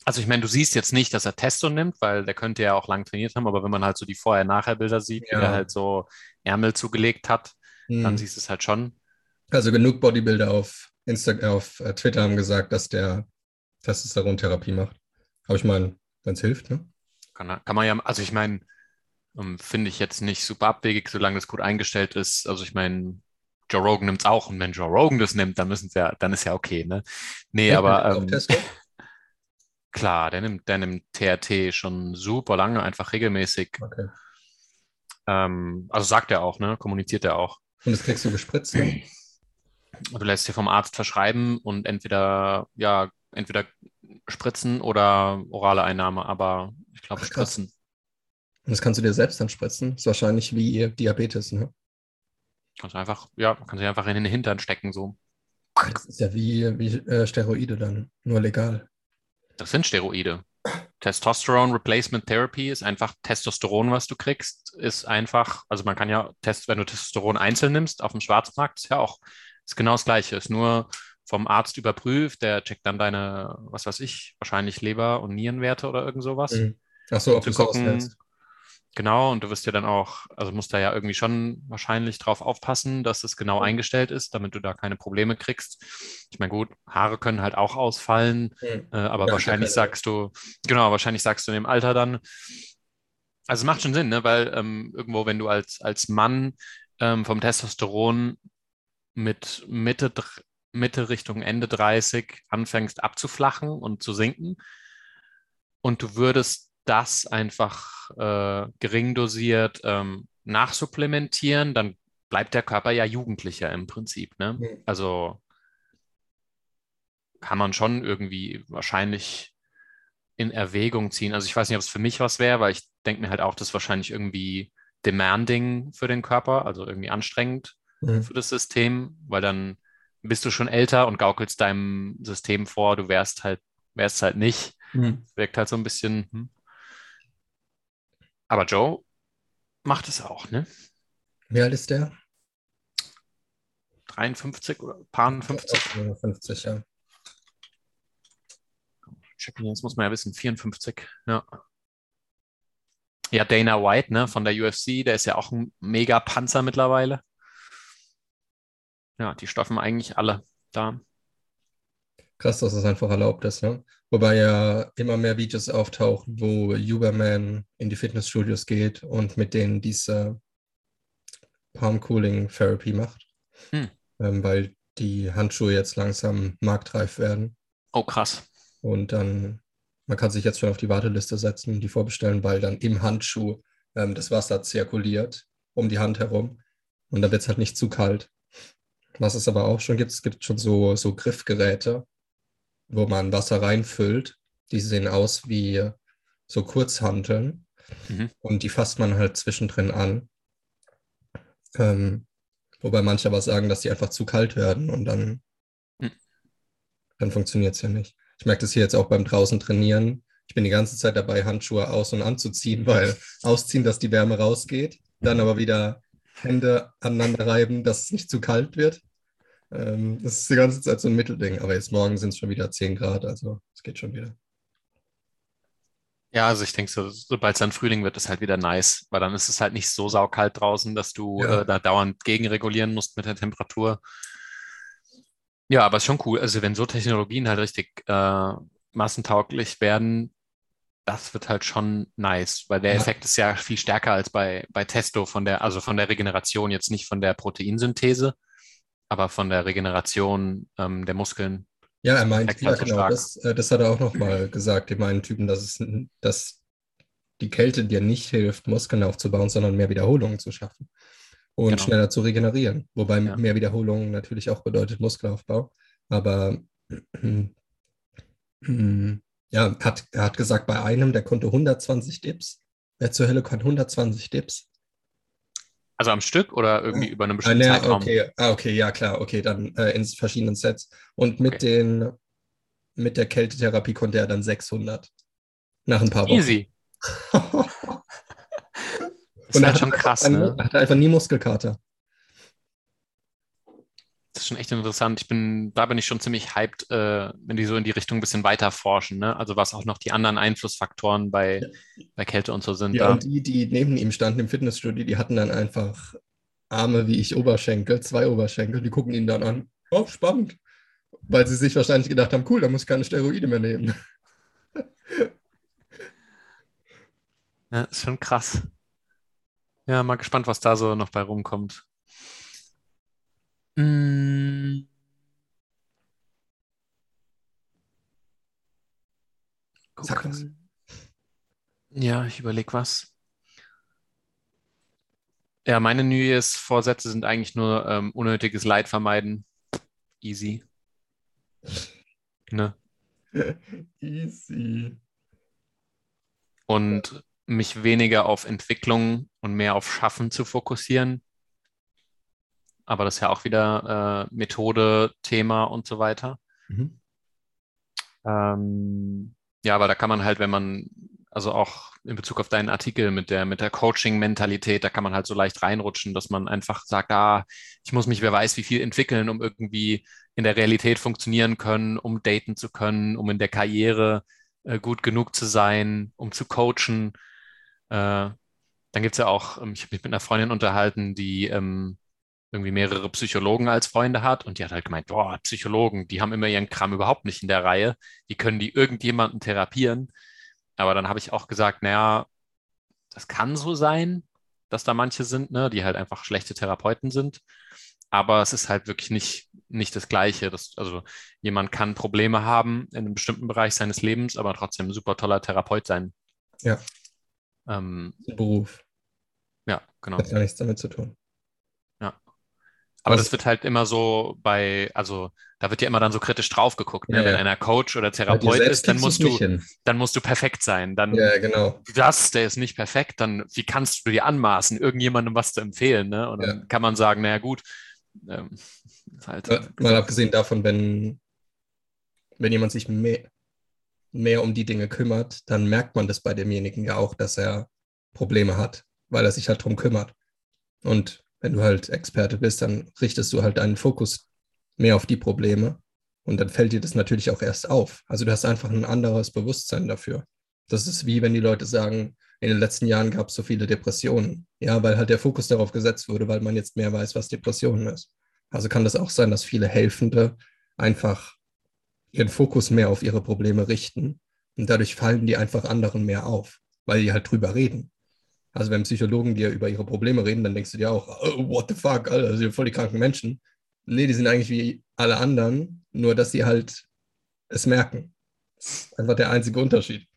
Also ich meine, du siehst jetzt nicht, dass er Testo nimmt, weil der könnte ja auch lang trainiert haben, aber wenn man halt so die Vorher-Nachher-Bilder sieht, ja. wie er halt so Ärmel zugelegt hat, hm. dann siehst du es halt schon. Also genug Bodybuilder auf, Insta auf äh, Twitter haben gesagt, dass der Testosteron-Therapie macht. Aber ich meine, wenn es hilft, ne? Kann, kann man ja, also ich meine, ähm, Finde ich jetzt nicht super abwegig, solange das gut eingestellt ist. Also ich meine, Joe Rogan nimmt es auch und wenn Joe Rogan das nimmt, dann müssen ja, dann ist ja okay, ne? Nee, ja, aber ähm, klar, der nimmt, der nimmt TRT schon super lange, einfach regelmäßig. Okay. Ähm, also sagt er auch, ne? Kommuniziert er auch. Und das kriegst du gespritzt, ne? Du lässt dir vom Arzt verschreiben und entweder, ja, entweder spritzen oder orale Einnahme, aber ich glaube spritzen. Und das kannst du dir selbst dann spritzen. Das ist wahrscheinlich wie Diabetes, ne? Kannst du einfach, ja, kannst du einfach in den Hintern stecken, so. Das ist ja wie, wie äh, Steroide dann, nur legal. Das sind Steroide. Testosterone Replacement Therapy ist einfach Testosteron, was du kriegst, ist einfach, also man kann ja Test, wenn du Testosteron einzeln nimmst auf dem Schwarzmarkt, ist ja auch, ist genau das Gleiche, ist nur vom Arzt überprüft, der checkt dann deine, was weiß ich, wahrscheinlich Leber- und Nierenwerte oder irgend sowas. Mhm. Ach so, ob du gucken, Genau, und du wirst ja dann auch, also musst da ja irgendwie schon wahrscheinlich drauf aufpassen, dass es genau eingestellt ist, damit du da keine Probleme kriegst. Ich meine, gut, Haare können halt auch ausfallen, Hm. äh, aber Ja, wahrscheinlich sagst du, genau, wahrscheinlich sagst du in dem Alter dann, also es macht schon Sinn, ne? Weil ähm, irgendwo, wenn du als, als Mann ähm, vom Testosteron mit Mitte, Mitte Richtung Ende 30 anfängst abzuflachen und zu sinken und du würdest das einfach äh, gering dosiert ähm, nachsupplementieren, dann bleibt der Körper ja jugendlicher im Prinzip, ne? Also kann man schon irgendwie wahrscheinlich in Erwägung ziehen. Also ich weiß nicht, ob es für mich was wäre, weil ich denke mir halt auch, das ist wahrscheinlich irgendwie demanding für den Körper, also irgendwie anstrengend Hm. für das System, weil dann bist du schon älter und gaukelst deinem System vor, du wärst halt, wärst halt nicht. Hm. Wirkt halt so ein bisschen. Hm. Aber Joe macht es auch, ne? Wie alt ist der? 53 oder paar 50? 50, ja. Checken, jetzt muss man ja wissen, 54, ja. Ja, Dana White, ne, von der UFC, der ist ja auch ein mega Panzer mittlerweile. Ja, die stoffen eigentlich alle da. Krass, dass das einfach erlaubt ist, ne? Wobei ja immer mehr Videos auftauchen, wo Uberman in die Fitnessstudios geht und mit denen diese Palm Cooling Therapy macht, Hm. ähm, weil die Handschuhe jetzt langsam marktreif werden. Oh, krass. Und dann, man kann sich jetzt schon auf die Warteliste setzen, die vorbestellen, weil dann im Handschuh ähm, das Wasser zirkuliert um die Hand herum. Und da wird es halt nicht zu kalt. Was es aber auch schon gibt, es gibt schon so, so Griffgeräte, wo man Wasser reinfüllt. Die sehen aus wie so Kurzhanteln. Mhm. Und die fasst man halt zwischendrin an. Ähm, wobei manche aber sagen, dass die einfach zu kalt werden und dann, Hm. dann funktioniert es ja nicht. Ich merke das hier jetzt auch beim draußen trainieren. Ich bin die ganze Zeit dabei, Handschuhe aus- und anzuziehen, weil ausziehen, dass die Wärme rausgeht, dann aber wieder Hände aneinander reiben, dass es nicht zu kalt wird. Ähm, das ist die ganze Zeit so ein Mittelding. Aber jetzt morgen sind es schon wieder 10 Grad, also es geht schon wieder. Ja, also ich denke, so, sobald es dann Frühling wird, ist halt wieder nice, weil dann ist es halt nicht so saukalt draußen, dass du Ja. äh, da dauernd gegenregulieren musst mit der Temperatur. Ja, aber ist schon cool. Also wenn so Technologien halt richtig äh, massentauglich werden, das wird halt schon nice, weil der Ja. Effekt ist ja viel stärker als bei, bei Testo von der, also von der Regeneration, jetzt nicht von der Proteinsynthese, aber von der Regeneration ähm, der Muskeln. Ja, er meint, ja so genau, das, äh, das hat er auch nochmal gesagt, dem einen Typen, dass, es, dass die Kälte dir nicht hilft, Muskeln aufzubauen, sondern mehr Wiederholungen zu schaffen und Genau. schneller zu regenerieren. Wobei Ja. mehr Wiederholungen natürlich auch bedeutet Muskelaufbau. Aber ja, hat, er hat gesagt, bei einem, der konnte 120 Dips. Wer zur Hölle kann 120 Dips? Also am Stück oder irgendwie über einen Ah, bestimmten ne, Zeitraum? okay, ah, okay, ja klar, okay, dann äh, in verschiedenen Sets. Und mit Okay. den, mit der Kältetherapie konnte er dann 600 nach ein paar Wochen. Easy. Das ist halt schon krass, keine- ne? er hatte einfach nie Muskelkater. Das ist schon echt interessant. Ich bin, da bin ich schon ziemlich hyped, äh, wenn die so in die Richtung ein bisschen weiter forschen, ne? Also was auch noch die anderen Einflussfaktoren bei, bei Kälte und so sind. Ja, da. und die, die neben ihm standen im Fitnessstudio, die hatten dann einfach Arme wie ich, Oberschenkel, zwei Oberschenkel, die gucken ihn dann an. Oh, spannend. Weil sie sich wahrscheinlich gedacht haben, cool, da muss ich keine Steroide mehr nehmen. Ja, ist schon krass. Ja, mal gespannt, was da so noch bei rumkommt. Mm. Sag was. Ja, ich überlege was. Ja, meine New Year's Vorsätze sind eigentlich nur ähm, unnötiges Leid vermeiden. Easy. Ne? Easy. Und mich weniger auf Entwicklung und mehr auf Schaffen zu fokussieren. Aber das ist ja auch wieder äh, Methode, Thema und so weiter. Mhm. Ähm, ja, aber da kann man halt, wenn man, also auch in Bezug auf deinen Artikel mit der, mit der Coaching-Mentalität, da kann man halt so leicht reinrutschen, dass man einfach sagt, ah, ich muss mich, wer weiß, wie viel entwickeln, um irgendwie in der Realität funktionieren können, um daten zu können, um in der Karriere äh, gut genug zu sein, um zu coachen. Äh, dann gibt es ja auch, ähm, ich habe mich mit einer Freundin unterhalten, die ähm, irgendwie mehrere Psychologen als Freunde hat und die hat halt gemeint, boah, Psychologen, die haben immer ihren Kram überhaupt nicht in der Reihe, die können die irgendjemanden therapieren. Aber dann habe ich auch gesagt, naja, das kann so sein, dass da manche sind, ne, die halt einfach schlechte Therapeuten sind. Aber es ist halt wirklich nicht, nicht das Gleiche. Das, also jemand kann Probleme haben in einem bestimmten Bereich seines Lebens, aber trotzdem ein super toller Therapeut sein. Ja. Ähm, Beruf. ja, genau. Hat gar nichts damit zu tun. Aber das wird halt immer so bei, also da wird ja immer dann so kritisch drauf geguckt. Ne? Ja, Wenn ja. einer Coach oder Therapeut ist, dann musst du, hin. dann musst du perfekt sein. Dann Ja, genau. das, der ist nicht perfekt, dann wie kannst du dir anmaßen, irgendjemandem was zu empfehlen? Ne? Und dann kann man sagen, naja gut, ähm, halt, Mal, mal abgesehen davon, wenn, wenn jemand sich mehr, mehr um die Dinge kümmert, dann merkt man das bei demjenigen ja auch, dass er Probleme hat, weil er sich halt drum kümmert. Und wenn du halt Experte bist, dann richtest du halt deinen Fokus mehr auf die Probleme und dann fällt dir das natürlich auch erst auf. Also du hast einfach ein anderes Bewusstsein dafür. Das ist wie wenn die Leute sagen, in den letzten Jahren gab es so viele Depressionen. Ja, weil halt der Fokus darauf gesetzt wurde, weil man jetzt mehr weiß, was Depressionen ist. Also kann das auch sein, dass viele Helfende einfach ihren Fokus mehr auf ihre Probleme richten und dadurch fallen die einfach anderen mehr auf, weil die halt drüber reden. Also wenn Psychologen dir über ihre Probleme reden, dann denkst du dir auch, oh, what the fuck, Alter, das sind voll die kranken Menschen. Nee, die sind eigentlich wie alle anderen, nur dass sie halt es merken. Das ist einfach der einzige Unterschied.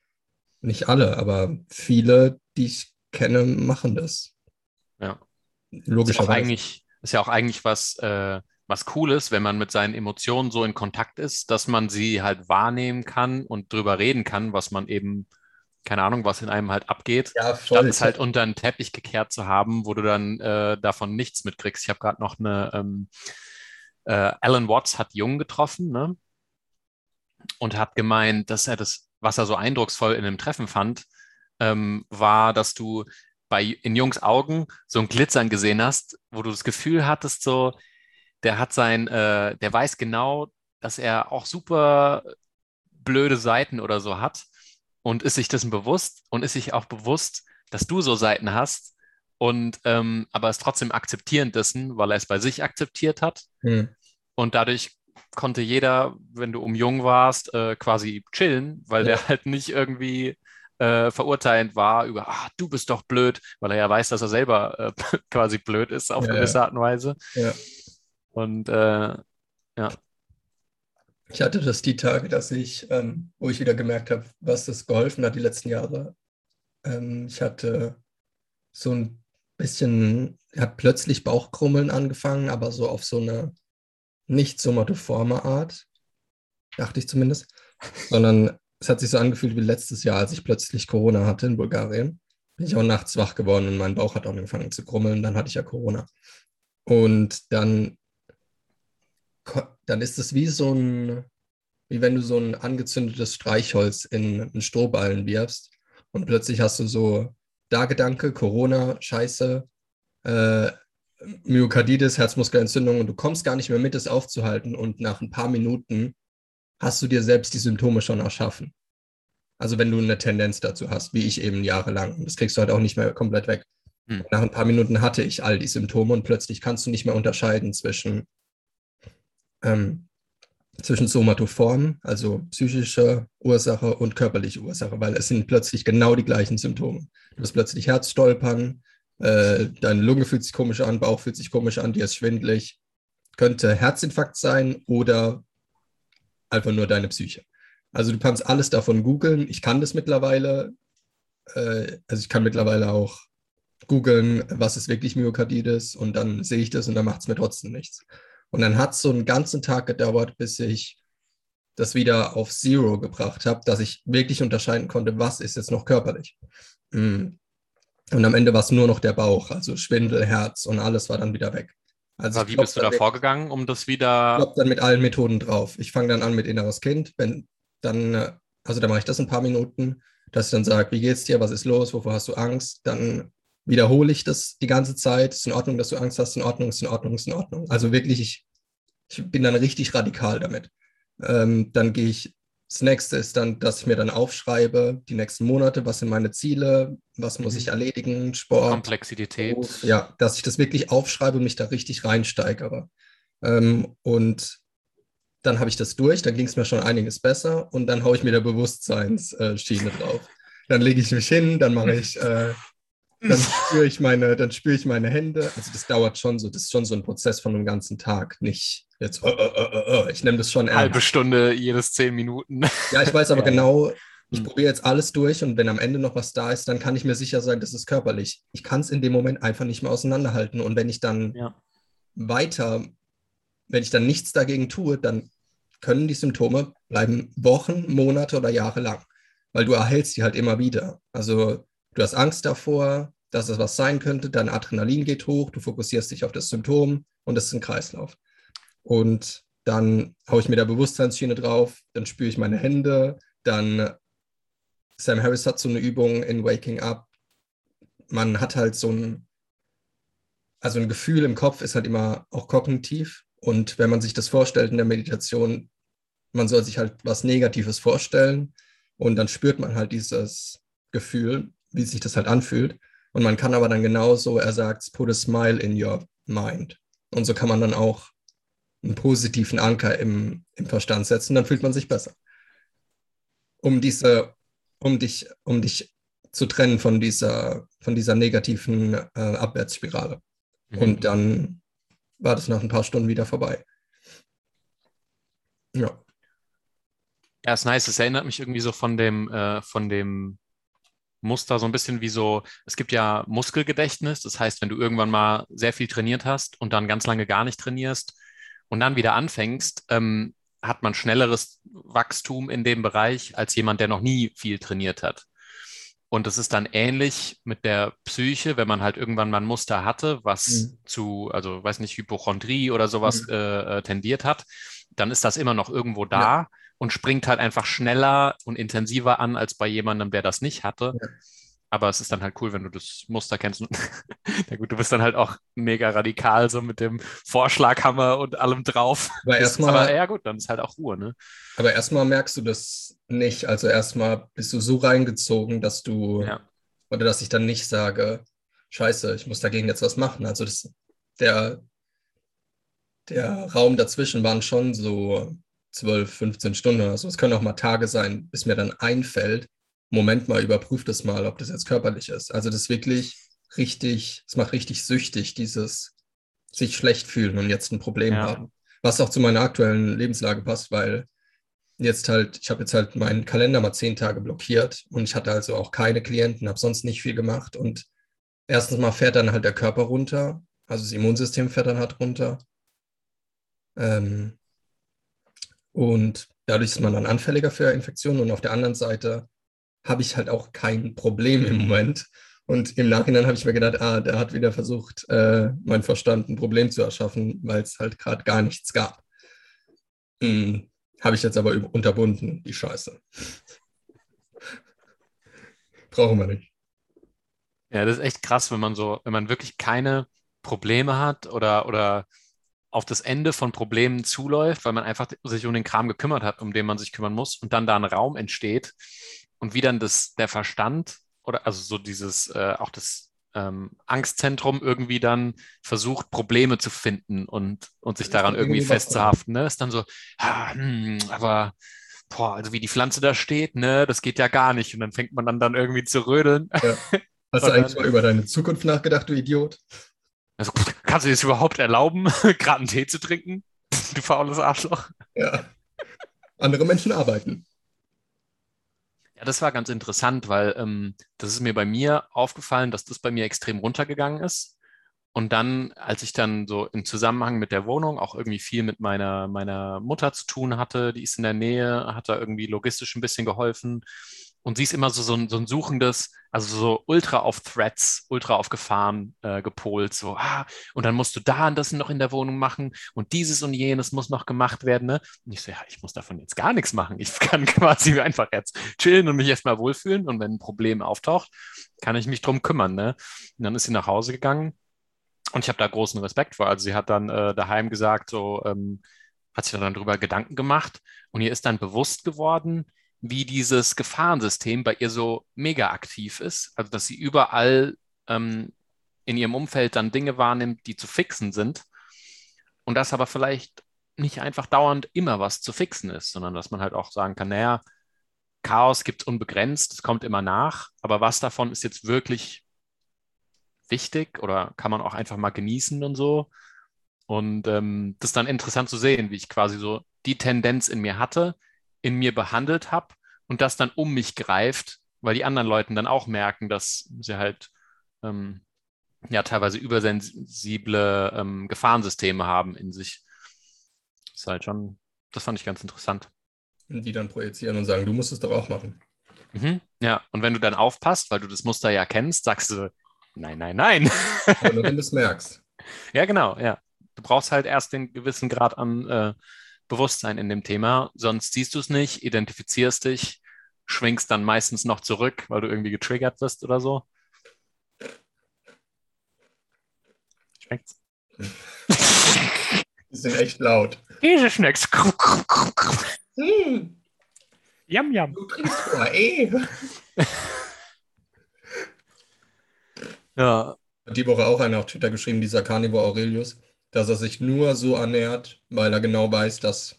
Nicht alle, aber viele, die ich kenne, machen das. Ja. ist ja Logischerweise. eigentlich, ist ja auch eigentlich was, äh, was Cooles, wenn man mit seinen Emotionen so in Kontakt ist, dass man sie halt wahrnehmen kann und drüber reden kann, was man eben, keine Ahnung, was in einem halt abgeht. Ja, Statt es halt unter einen Teppich gekehrt zu haben, wo du dann äh, davon nichts mitkriegst. Ich habe gerade noch eine, ähm, äh, Alan Watts hat Jung getroffen, ne? Und hat gemeint, dass er das, was er so eindrucksvoll in dem Treffen fand, ähm, war, dass du bei in Jungs Augen so ein Glitzern gesehen hast, wo du das Gefühl hattest, so, der hat sein, äh, der weiß genau, dass er auch super blöde Seiten oder so hat und ist sich dessen bewusst und ist sich auch bewusst, dass du so Seiten hast und ähm, aber es trotzdem akzeptierend dessen, weil er es bei sich akzeptiert hat Hm. und dadurch konnte jeder, wenn du um jung warst, äh, quasi chillen, weil Ja. der halt nicht irgendwie äh, verurteilend war über, ah, du bist doch blöd, weil er ja weiß, dass er selber äh, quasi blöd ist auf Ja, gewisse Art und Weise. Ja. Und äh, Ich hatte das die Tage, dass ich, ähm, wo ich wieder gemerkt habe, was das geholfen hat die letzten Jahre. Ähm, ich hatte so ein bisschen, hat plötzlich Bauchkrummeln angefangen, aber so auf so eine nicht somatoforme Art, dachte ich zumindest, sondern es hat sich so angefühlt wie letztes Jahr, als ich plötzlich Corona hatte in Bulgarien. Bin ich auch nachts wach geworden und mein Bauch hat auch angefangen zu krummeln, dann hatte ich ja Corona. Und dann dann ist es wie so ein, wie wenn du so ein angezündetes Streichholz in einen Strohballen wirfst und plötzlich hast du so, da Gedanke, Corona, Scheiße, äh, Myokarditis, Herzmuskelentzündung und du kommst gar nicht mehr mit, es aufzuhalten und nach ein paar Minuten hast du dir selbst die Symptome schon erschaffen. Also wenn du eine Tendenz dazu hast, wie ich eben jahrelang. Das kriegst du halt auch nicht mehr komplett weg. Hm. Nach ein paar Minuten hatte ich all die Symptome und plötzlich kannst du nicht mehr unterscheiden zwischen ähm, zwischen somatoform, also psychische Ursache und körperliche Ursache, weil es sind plötzlich genau die gleichen Symptome. Du hast plötzlich Herzstolpern, äh, deine Lunge fühlt sich komisch an, Bauch fühlt sich komisch an, dir ist schwindlig, könnte Herzinfarkt sein oder einfach nur deine Psyche. Also du kannst alles davon googeln. Ich kann das mittlerweile, äh, also ich kann mittlerweile auch googeln, was ist wirklich Myokarditis und dann sehe ich das und dann macht es mir trotzdem nichts. Und dann hat es so einen ganzen Tag gedauert, bis ich das wieder auf Zero gebracht habe, dass ich wirklich unterscheiden konnte, was ist jetzt noch körperlich. Mm. Und am Ende war es nur noch der Bauch, also Schwindel, Herz und alles war dann wieder weg. Also aber wie bist du da vorgegangen, um das wieder? Ich glaube dann mit allen Methoden drauf. Ich fange dann an mit inneres Kind, wenn dann, äh, also dann mache ich das ein paar Minuten, dass ich dann sage, wie geht's dir, was ist los, wovor hast du Angst? Dann wiederhole ich das die ganze Zeit. Ist in Ordnung, dass du Angst hast, in Ordnung, ist in Ordnung, ist in Ordnung. Also wirklich, ich, ich bin dann richtig radikal damit. Ähm, dann gehe ich das nächste ist dann, dass ich mir dann aufschreibe, die nächsten Monate, was sind meine Ziele, was muss Mhm. ich erledigen, Sport. Komplexität. Beruf, ja, dass ich das wirklich aufschreibe und mich da richtig reinsteigere. Ähm, und dann habe ich das durch, dann ging es mir schon einiges besser und dann haue ich mir der Bewusstseinsschiene drauf. Dann lege ich mich hin, dann mache ich, äh, dann spüre ich meine, dann spüre ich meine Hände. Also das dauert schon so, das ist schon so ein Prozess von einem ganzen Tag. Nicht jetzt, äh, äh, äh, ich nehme das schon ernst. Halbe Stunde, jedes zehn Minuten. Ja, ich weiß aber Ja, ja. genau, ich Hm. probiere jetzt alles durch und wenn am Ende noch was da ist, dann kann ich mir sicher sein, das ist körperlich. Ich kann es in dem Moment einfach nicht mehr auseinanderhalten. Und wenn ich dann Ja. weiter, wenn ich dann nichts dagegen tue, dann können die Symptome bleiben Wochen, Monate oder Jahre lang, weil du erhältst die halt immer wieder. Also du hast Angst davor, dass es was sein könnte, dein Adrenalin geht hoch, du fokussierst dich auf das Symptom und das ist ein Kreislauf. Und dann haue ich mir da Bewusstseinsschiene drauf, dann spüre ich meine Hände, dann Sam Harris hat so eine Übung in Waking Up. Man hat halt so ein, also ein Gefühl im Kopf ist halt immer auch kognitiv. Und wenn man sich das vorstellt in der Meditation, man soll sich halt was Negatives vorstellen und dann spürt man halt dieses Gefühl, wie sich das halt anfühlt. Und man kann aber dann genauso, er sagt, put a smile in your mind. Und so kann man dann auch einen positiven Anker im, im Verstand setzen, dann fühlt man sich besser. Um diese, um dich, um dich zu trennen von dieser, von dieser negativen äh, Abwärtsspirale. Mhm. Und dann war das nach ein paar Stunden wieder vorbei. Ja. Ja, ist nice. Es erinnert mich irgendwie so von dem, äh, von dem Muster so ein bisschen wie so, es gibt ja Muskelgedächtnis. Das heißt, wenn du irgendwann mal sehr viel trainiert hast und dann ganz lange gar nicht trainierst und dann wieder anfängst, ähm, hat man schnelleres Wachstum in dem Bereich als jemand, der noch nie viel trainiert hat. Und es ist dann ähnlich mit der Psyche, wenn man halt irgendwann mal ein Muster hatte, was Mhm. zu, also weiß nicht, Hypochondrie oder sowas Mhm. äh, äh, tendiert hat, dann ist das immer noch irgendwo da und springt halt einfach schneller und intensiver an als bei jemandem, der das nicht hatte. Ja. Aber es ist dann halt cool, wenn du das Muster kennst. Na gut, du bist dann halt auch mega radikal, so mit dem Vorschlaghammer und allem drauf. Aber erstmal ja gut, dann ist halt auch Ruhe, ne? aber erstmal merkst du das nicht. Also erstmal bist du so reingezogen, dass du Ja. oder dass ich dann nicht sage, scheiße, ich muss dagegen jetzt was machen. Also das, der, der Raum dazwischen waren schon so 12, 15 Stunden. Also es können auch mal Tage sein, bis mir dann einfällt, Moment mal, überprüf das mal, ob das jetzt körperlich ist. Also das ist wirklich richtig, es macht richtig süchtig, dieses sich schlecht fühlen und jetzt ein Problem Ja. haben. Was auch zu meiner aktuellen Lebenslage passt, weil jetzt halt, ich habe jetzt halt meinen Kalender mal zehn Tage blockiert und ich hatte also auch keine Klienten, habe sonst nicht viel gemacht und erstens mal fährt dann halt der Körper runter, also das Immunsystem fährt dann halt runter. Ähm, und dadurch ist man dann anfälliger für Infektionen und auf der anderen Seite habe ich halt auch kein Problem im Moment. Und im Nachhinein habe ich mir gedacht, ah, der hat wieder versucht, äh, mein Verstand ein Problem zu erschaffen, weil es halt gerade gar nichts gab. Hm, habe ich jetzt aber unterbunden, die Scheiße. Brauchen wir nicht. Ja, das ist echt krass, wenn man so, wenn man wirklich keine Probleme hat oder, oder auf das Ende von Problemen zuläuft, weil man einfach sich um den Kram gekümmert hat, um den man sich kümmern muss und dann da ein Raum entsteht und wie dann das, der Verstand oder also so dieses, äh, auch das ähm, Angstzentrum irgendwie dann versucht, Probleme zu finden und, und sich daran irgendwie festzuhaften. Ne? Ist dann so, ah, hm, aber boah, also wie die Pflanze da steht, ne, das geht ja gar nicht. Und dann fängt man dann, dann irgendwie zu rödeln. Ja. Hast du eigentlich mal über deine Zukunft nachgedacht, du Idiot? Also, kannst du dir das überhaupt erlauben, gerade einen Tee zu trinken? Du faules Arschloch. Ja. Andere Menschen arbeiten. Ja, das war ganz interessant, weil ähm, das ist mir bei mir aufgefallen, dass das bei mir extrem runtergegangen ist. Und dann, als ich dann so im Zusammenhang mit der Wohnung auch irgendwie viel mit meiner, meiner Mutter zu tun hatte, die ist in der Nähe, hat da irgendwie logistisch ein bisschen geholfen. Und sie ist immer so, so, ein, so ein suchendes, also so ultra auf Threats, ultra auf Gefahren äh, gepolt. So, ah, und dann musst du da und das noch in der Wohnung machen und dieses und jenes muss noch gemacht werden. Ne? Und ich so, ja, ich muss davon jetzt gar nichts machen. Ich kann quasi einfach jetzt chillen und mich erstmal wohlfühlen. Und wenn ein Problem auftaucht, kann ich mich drum kümmern. Ne? Und dann ist sie nach Hause gegangen und ich habe da großen Respekt vor. Also sie hat dann äh, daheim gesagt, so, ähm, hat sich dann darüber Gedanken gemacht und ihr ist dann bewusst geworden, wie dieses Gefahrensystem bei ihr so mega aktiv ist. Also, dass sie überall ähm, in ihrem Umfeld dann Dinge wahrnimmt, die zu fixen sind. Und das aber vielleicht nicht einfach dauernd immer was zu fixen ist, sondern dass man halt auch sagen kann, naja, Chaos gibt es unbegrenzt, es kommt immer nach, aber was davon ist jetzt wirklich wichtig oder kann man auch einfach mal genießen und so. Und ähm, das ist dann interessant zu sehen, wie ich quasi so die Tendenz in mir hatte, in mir behandelt habe und das dann um mich greift, weil die anderen Leuten dann auch merken, dass sie halt ähm, ja teilweise übersensible ähm, Gefahrensysteme haben in sich. Das ist halt schon, das fand ich ganz interessant. Und die dann projizieren und sagen, du musst es doch auch machen. Mhm, ja, und wenn du dann aufpasst, weil du das Muster ja kennst, sagst du, nein, nein, nein. Nur wenn du es merkst. Ja, genau, ja. Du brauchst halt erst den gewissen Grad an äh, Bewusstsein in dem Thema, sonst siehst du es nicht, identifizierst dich, schwingst dann meistens noch zurück, weil du irgendwie getriggert wirst oder so. Schmeckt's? Die sind echt laut. Diese schmeckt's. Hm, Yum, yum. du trinkst nur eh. Ja, Hat die Woche auch einer auf Twitter geschrieben, dieser Carnivore Aurelius, dass er sich nur so ernährt, weil er genau weiß, dass.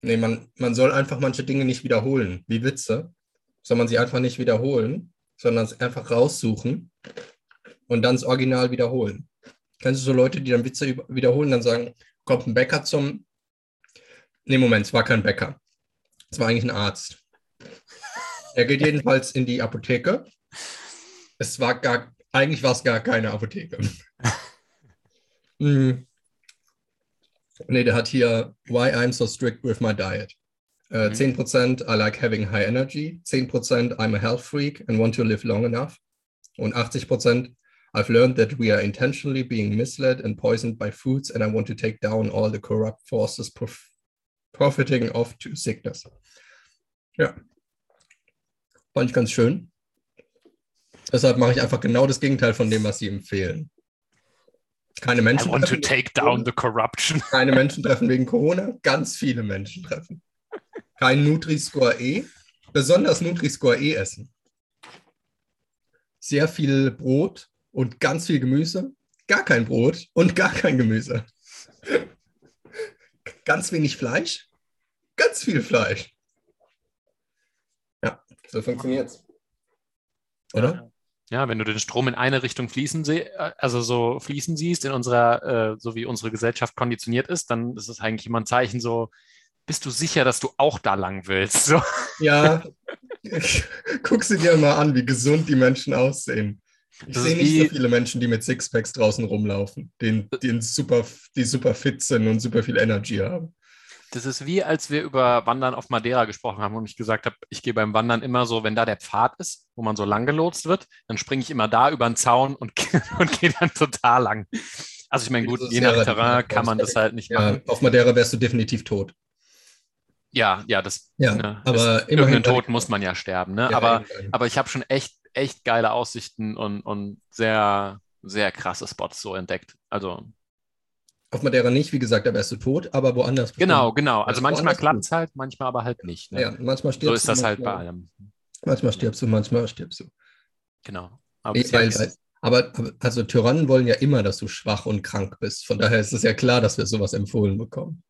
Nee, man, man soll einfach manche Dinge nicht wiederholen, wie Witze. Soll man sie einfach nicht wiederholen, sondern es einfach raussuchen und dann das Original wiederholen. Kennst du so Leute, die dann Witze wiederholen, dann sagen, kommt ein Bäcker zum. Nee, Moment, es war kein Bäcker. Es war eigentlich ein Arzt. Er geht jedenfalls in die Apotheke. Es war gar, eigentlich war es gar keine Apotheke. Hm. Nee, der hat hier Why I'm so strict with my diet. Äh, Mhm. 10% I like having high energy, 10% I'm a health freak and want to live long enough. Und 80% I've learned that we are intentionally being misled and poisoned by foods and I want to take down all the corrupt forces prof profiting off to sickness. Ja. Fand ich ganz schön. Deshalb mache ich einfach genau das Gegenteil von dem, was sie empfehlen. Keine I Menschen, want to treffen, take down the corruption. keine Menschen treffen wegen Corona, ganz viele Menschen treffen. Kein Nutri-Score E, besonders Nutri-Score E essen. Sehr viel Brot und ganz viel Gemüse, gar kein Brot und gar kein Gemüse. Ganz wenig Fleisch, ganz viel Fleisch. Ja, so funktioniert's. Oder? Ja, wenn du den Strom in eine Richtung fließen äh, also so fließen siehst in unserer, äh, so wie unsere Gesellschaft konditioniert ist, dann ist es eigentlich immer ein Zeichen so, bist du sicher, dass du auch da lang willst? So. Ja, guck sie dir mal an, wie gesund die Menschen aussehen. Ich sehe nicht so viele Menschen, die mit Sixpacks draußen rumlaufen, die, die, super, die super fit sind und super viel Energy haben. Das ist wie, als wir über Wandern auf Madeira gesprochen haben und ich gesagt habe, ich gehe beim Wandern immer so, wenn da der Pfad ist, wo man so lang gelotst wird, dann springe ich immer da über den Zaun und, und gehe dann total lang. Also ich meine, gut, je nach. Terrain kann man das halt nicht Ja, machen. auf Madeira wärst du definitiv tot. Ja, ja, das Ja, ne, aber ist, irgendeinen Tod muss man ja sterben, ne? Ja, aber, immerhin. aber ich habe schon echt, echt geile Aussichten und, und sehr, sehr krasse Spots so entdeckt. Also auf Madeira nicht, wie gesagt, da wärst du tot, aber woanders. genau, bestimmt. genau. Also manchmal klappt es halt, manchmal aber halt nicht. Ne? Ja, manchmal stirbst so ist du. das halt bei allem. Manchmal stirbst du, manchmal stirbst du. Genau. Aber, Nee, weil, weil, aber, also Tyrannen wollen ja immer, dass du schwach und krank bist. Von daher ist es ja klar, dass wir sowas empfohlen bekommen.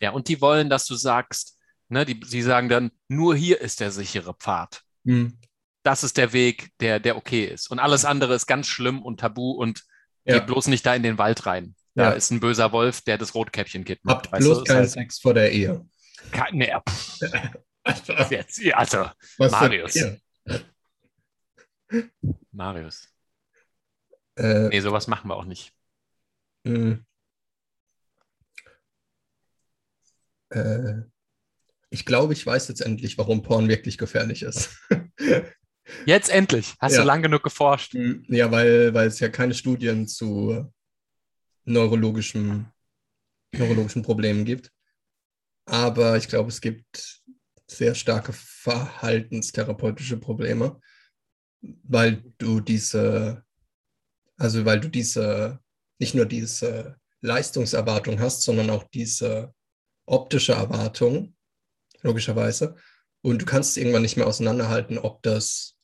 Ja, und die wollen, dass du sagst, ne, die, sie sagen dann, nur hier ist der sichere Pfad. Hm. Das ist der Weg, der, der okay ist. Und alles andere ist ganz schlimm und tabu und Ja. geh bloß nicht da in den Wald rein. Da Ja. ist ein böser Wolf, der das Rotkäppchen kidnappt. Habt weißt bloß du? Keinen halt Sex vor der Ehe. kein, nee, Also, jetzt, also, Marius. Marius. Äh, Nee, sowas machen wir auch nicht. mh. Äh, ich glaube, ich weiß jetzt endlich, warum Porn wirklich gefährlich ist. Jetzt endlich. Hast Ja. du lang genug geforscht? Hm, Ja, weil, weil es ja keine Studien zu neurologischen, neurologischen Problemen gibt. Aber ich glaube, es gibt sehr starke verhaltenstherapeutische Probleme, weil du diese, also weil du diese, nicht nur diese Leistungserwartung hast, sondern auch diese optische Erwartung, logischerweise. Und du kannst irgendwann nicht mehr auseinanderhalten, ob das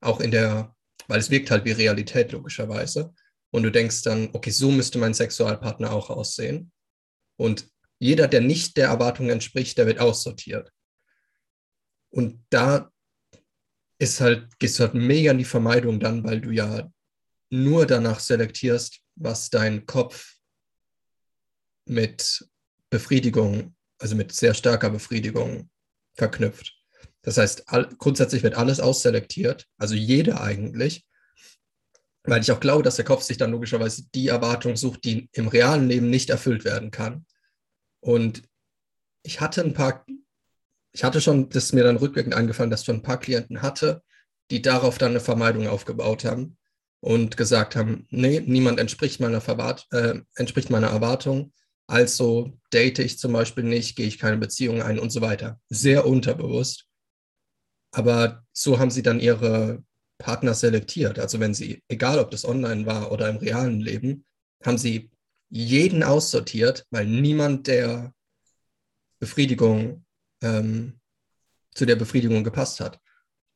auch in der, weil es wirkt halt wie Realität, logischerweise. Und du denkst dann, okay, so müsste mein Sexualpartner auch aussehen. Und jeder, der nicht der Erwartung entspricht, der wird aussortiert. Und da ist halt, gehst du halt mega in die Vermeidung dann, weil du ja nur danach selektierst, was dein Kopf mit Befriedigung, also mit sehr starker Befriedigung verknüpft. Das heißt, all, grundsätzlich wird alles ausselektiert, also jeder eigentlich, weil ich auch glaube, dass der Kopf sich dann logischerweise die Erwartung sucht, die im realen Leben nicht erfüllt werden kann. Und ich hatte ein paar, ich hatte schon, das ist mir dann rückwirkend eingefallen, dass ich schon ein paar Klienten hatte, die darauf dann eine Vermeidung aufgebaut haben und gesagt haben, nee, niemand entspricht meiner, Verwart äh, entspricht meiner Erwartung, also date ich zum Beispiel nicht, gehe ich keine Beziehung ein und so weiter. Sehr unterbewusst. Aber so haben sie dann ihre Partner selektiert. Also wenn sie, egal ob das online war oder im realen Leben, haben sie jeden aussortiert, weil niemand der Befriedigung ähm, zu der Befriedigung gepasst hat.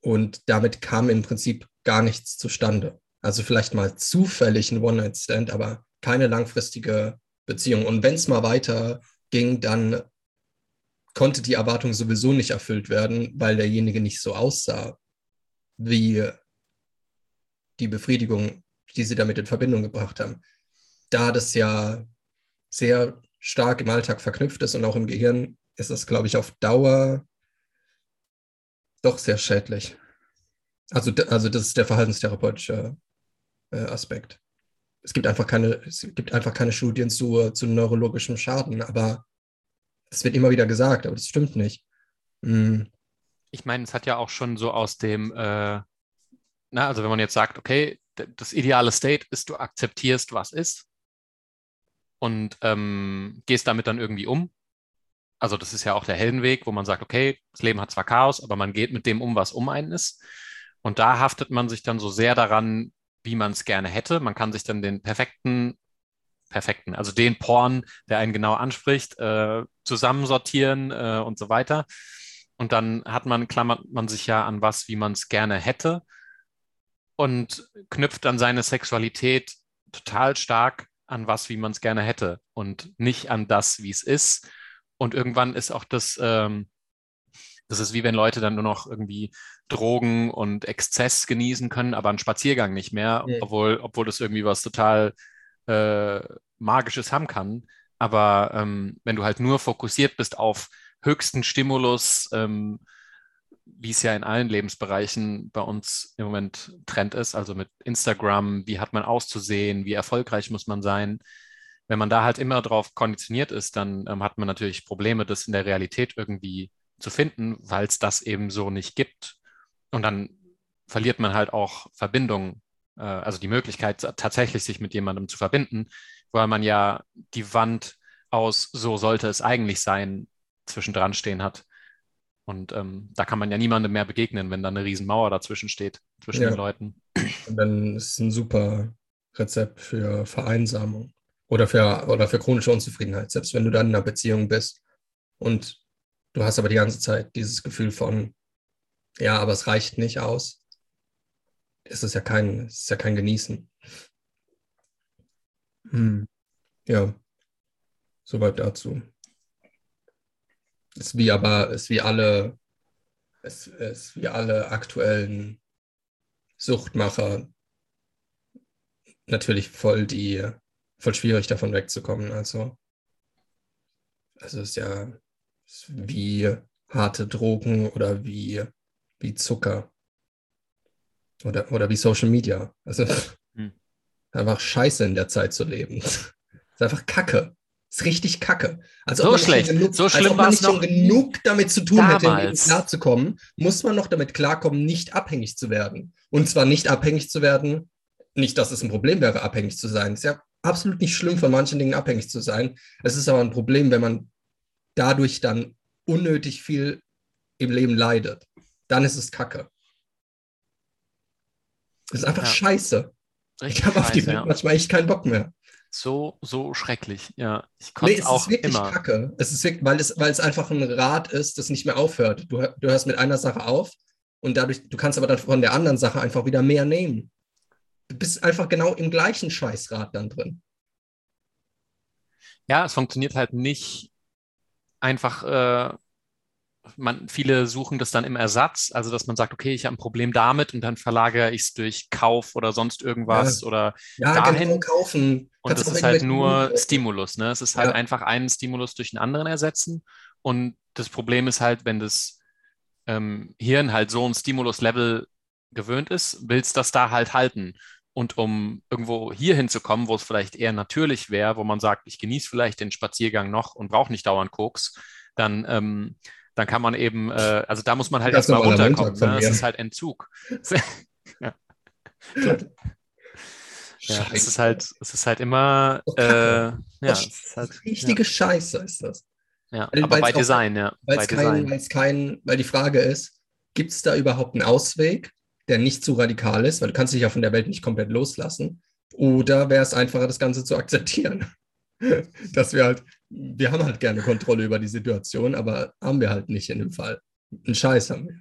Und damit kam im Prinzip gar nichts zustande. Also vielleicht mal zufällig ein One-Night-Stand, aber keine langfristige Beziehung. Und wenn es mal weiter ging, dann konnte die Erwartung sowieso nicht erfüllt werden, weil derjenige nicht so aussah, wie die Befriedigung, die sie damit in Verbindung gebracht haben. Da das ja sehr stark im Alltag verknüpft ist und auch im Gehirn, ist das, glaube ich, auf Dauer doch sehr schädlich. Also, also das ist der verhaltenstherapeutische äh, Aspekt. Es gibt einfach keine, es gibt einfach keine Studien zu, zu neurologischem Schaden, aber es wird immer wieder gesagt, aber das stimmt nicht. Mhm. Ich meine, es hat ja auch schon so aus dem, äh, na, also wenn man jetzt sagt, okay, das ideale State ist, du akzeptierst, was ist und ähm, gehst damit dann irgendwie um. Also das ist ja auch der Heldenweg, wo man sagt, okay, das Leben hat zwar Chaos, aber man geht mit dem um, was um einen ist. Und da haftet man sich dann so sehr daran, wie man es gerne hätte. Man kann sich dann den perfekten, perfekten, also den Porn, der einen genau anspricht, äh, zusammensortieren äh, und so weiter. Und dann hat man, klammert man sich ja an was, wie man es gerne hätte und knüpft dann seine Sexualität total stark an was, wie man es gerne hätte und nicht an das, wie es ist. Und irgendwann ist auch das, ähm, das ist wie wenn Leute dann nur noch irgendwie Drogen und Exzess genießen können, aber einen Spaziergang nicht mehr, ja. obwohl, obwohl das irgendwie was total äh, Magisches haben kann. Aber ähm, wenn du halt nur fokussiert bist auf höchsten Stimulus, ähm, wie es ja in allen Lebensbereichen bei uns im Moment Trend ist, also mit Instagram, wie hat man auszusehen, wie erfolgreich muss man sein. Wenn man da halt immer drauf konditioniert ist, dann ähm, hat man natürlich Probleme, das in der Realität irgendwie zu finden, weil es das eben so nicht gibt. Und dann verliert man halt auch Verbindung, äh, also die Möglichkeit, tatsächlich sich mit jemandem zu verbinden, weil man ja die Wand aus, so sollte es eigentlich sein, zwischendran stehen hat. Und ähm, da kann man ja niemandem mehr begegnen, wenn da eine Riesenmauer dazwischen steht, zwischen ja. den Leuten. Und dann ist es ein super Rezept für Vereinsamung oder für, oder für chronische Unzufriedenheit, selbst wenn du dann in einer Beziehung bist und du hast aber die ganze Zeit dieses Gefühl von, ja, aber es reicht nicht aus. Es ist ja kein, es ist ja kein Genießen. Hm. Ja, soweit dazu. Ist wie aber, ist wie alle, es ist wie alle aktuellen Suchtmacher natürlich voll die, voll schwierig davon wegzukommen. Also, also es ist ja wie harte Drogen oder wie wie Zucker. Oder, oder wie Social Media. Also hm. einfach scheiße in der Zeit zu leben. ist einfach Kacke. Ist richtig Kacke. Also so schlecht. Genug, so schlimm als ob man nicht schon genug damit zu tun damals. hätte, klarzukommen, muss man noch damit klarkommen, nicht abhängig zu werden. Und zwar nicht abhängig zu werden, nicht, dass es ein Problem wäre, abhängig zu sein. Es ist ja absolut nicht schlimm, von manchen Dingen abhängig zu sein. Es ist aber ein Problem, wenn man dadurch dann unnötig viel im Leben leidet dann ist es Kacke. Das ist einfach ja. scheiße. Richtig ich habe auf die Welt ja. manchmal echt keinen Bock mehr. So, so schrecklich. Ja, ich konnte Nee, es auch ist wirklich immer. kacke. Es ist wirklich, weil, es, weil es einfach ein Rad ist, das nicht mehr aufhört. Du, du hörst mit einer Sache auf und dadurch, du kannst aber dann von der anderen Sache einfach wieder mehr nehmen. Du bist einfach genau im gleichen Scheißrad dann drin. Ja, es funktioniert halt nicht einfach. Äh, man, viele suchen das dann im Ersatz, also dass man sagt, okay, ich habe ein Problem damit und dann verlagere ich es durch Kauf oder sonst irgendwas oder Ja, Dahin- genau, kaufen. Und Kannst auch ist halt nur Stimulus, ne? Es ist halt Ja. einfach einen Stimulus durch den anderen ersetzen. Und das Problem ist halt, wenn das ähm, Hirn halt so ein Stimulus-Level gewöhnt ist, willst das da halt halten. Und um irgendwo hier hinzukommen, wo es vielleicht eher natürlich wäre, wo man sagt, ich genieße vielleicht den Spaziergang noch und brauche nicht dauernd Koks, dann, ähm, dann kann man eben, äh, also da muss man halt erstmal runterkommen. Ne? Es mir. ist halt Entzug. Ja, es Scheiße. ist halt, es ist halt immer, Oh, äh, ja, es halt, Richtige Scheiße ist das. ja, Weil- aber bei auch- Design, ja, Weil es kein, weil's kein, weil die Frage ist, gibt es da überhaupt einen Ausweg, der nicht zu radikal ist, weil du kannst dich ja von der Welt nicht komplett loslassen, oder wäre es einfacher, das Ganze zu akzeptieren? Dass wir halt, wir haben halt gerne Kontrolle über die Situation, aber haben wir halt nicht in dem Fall. Einen Scheiß haben wir.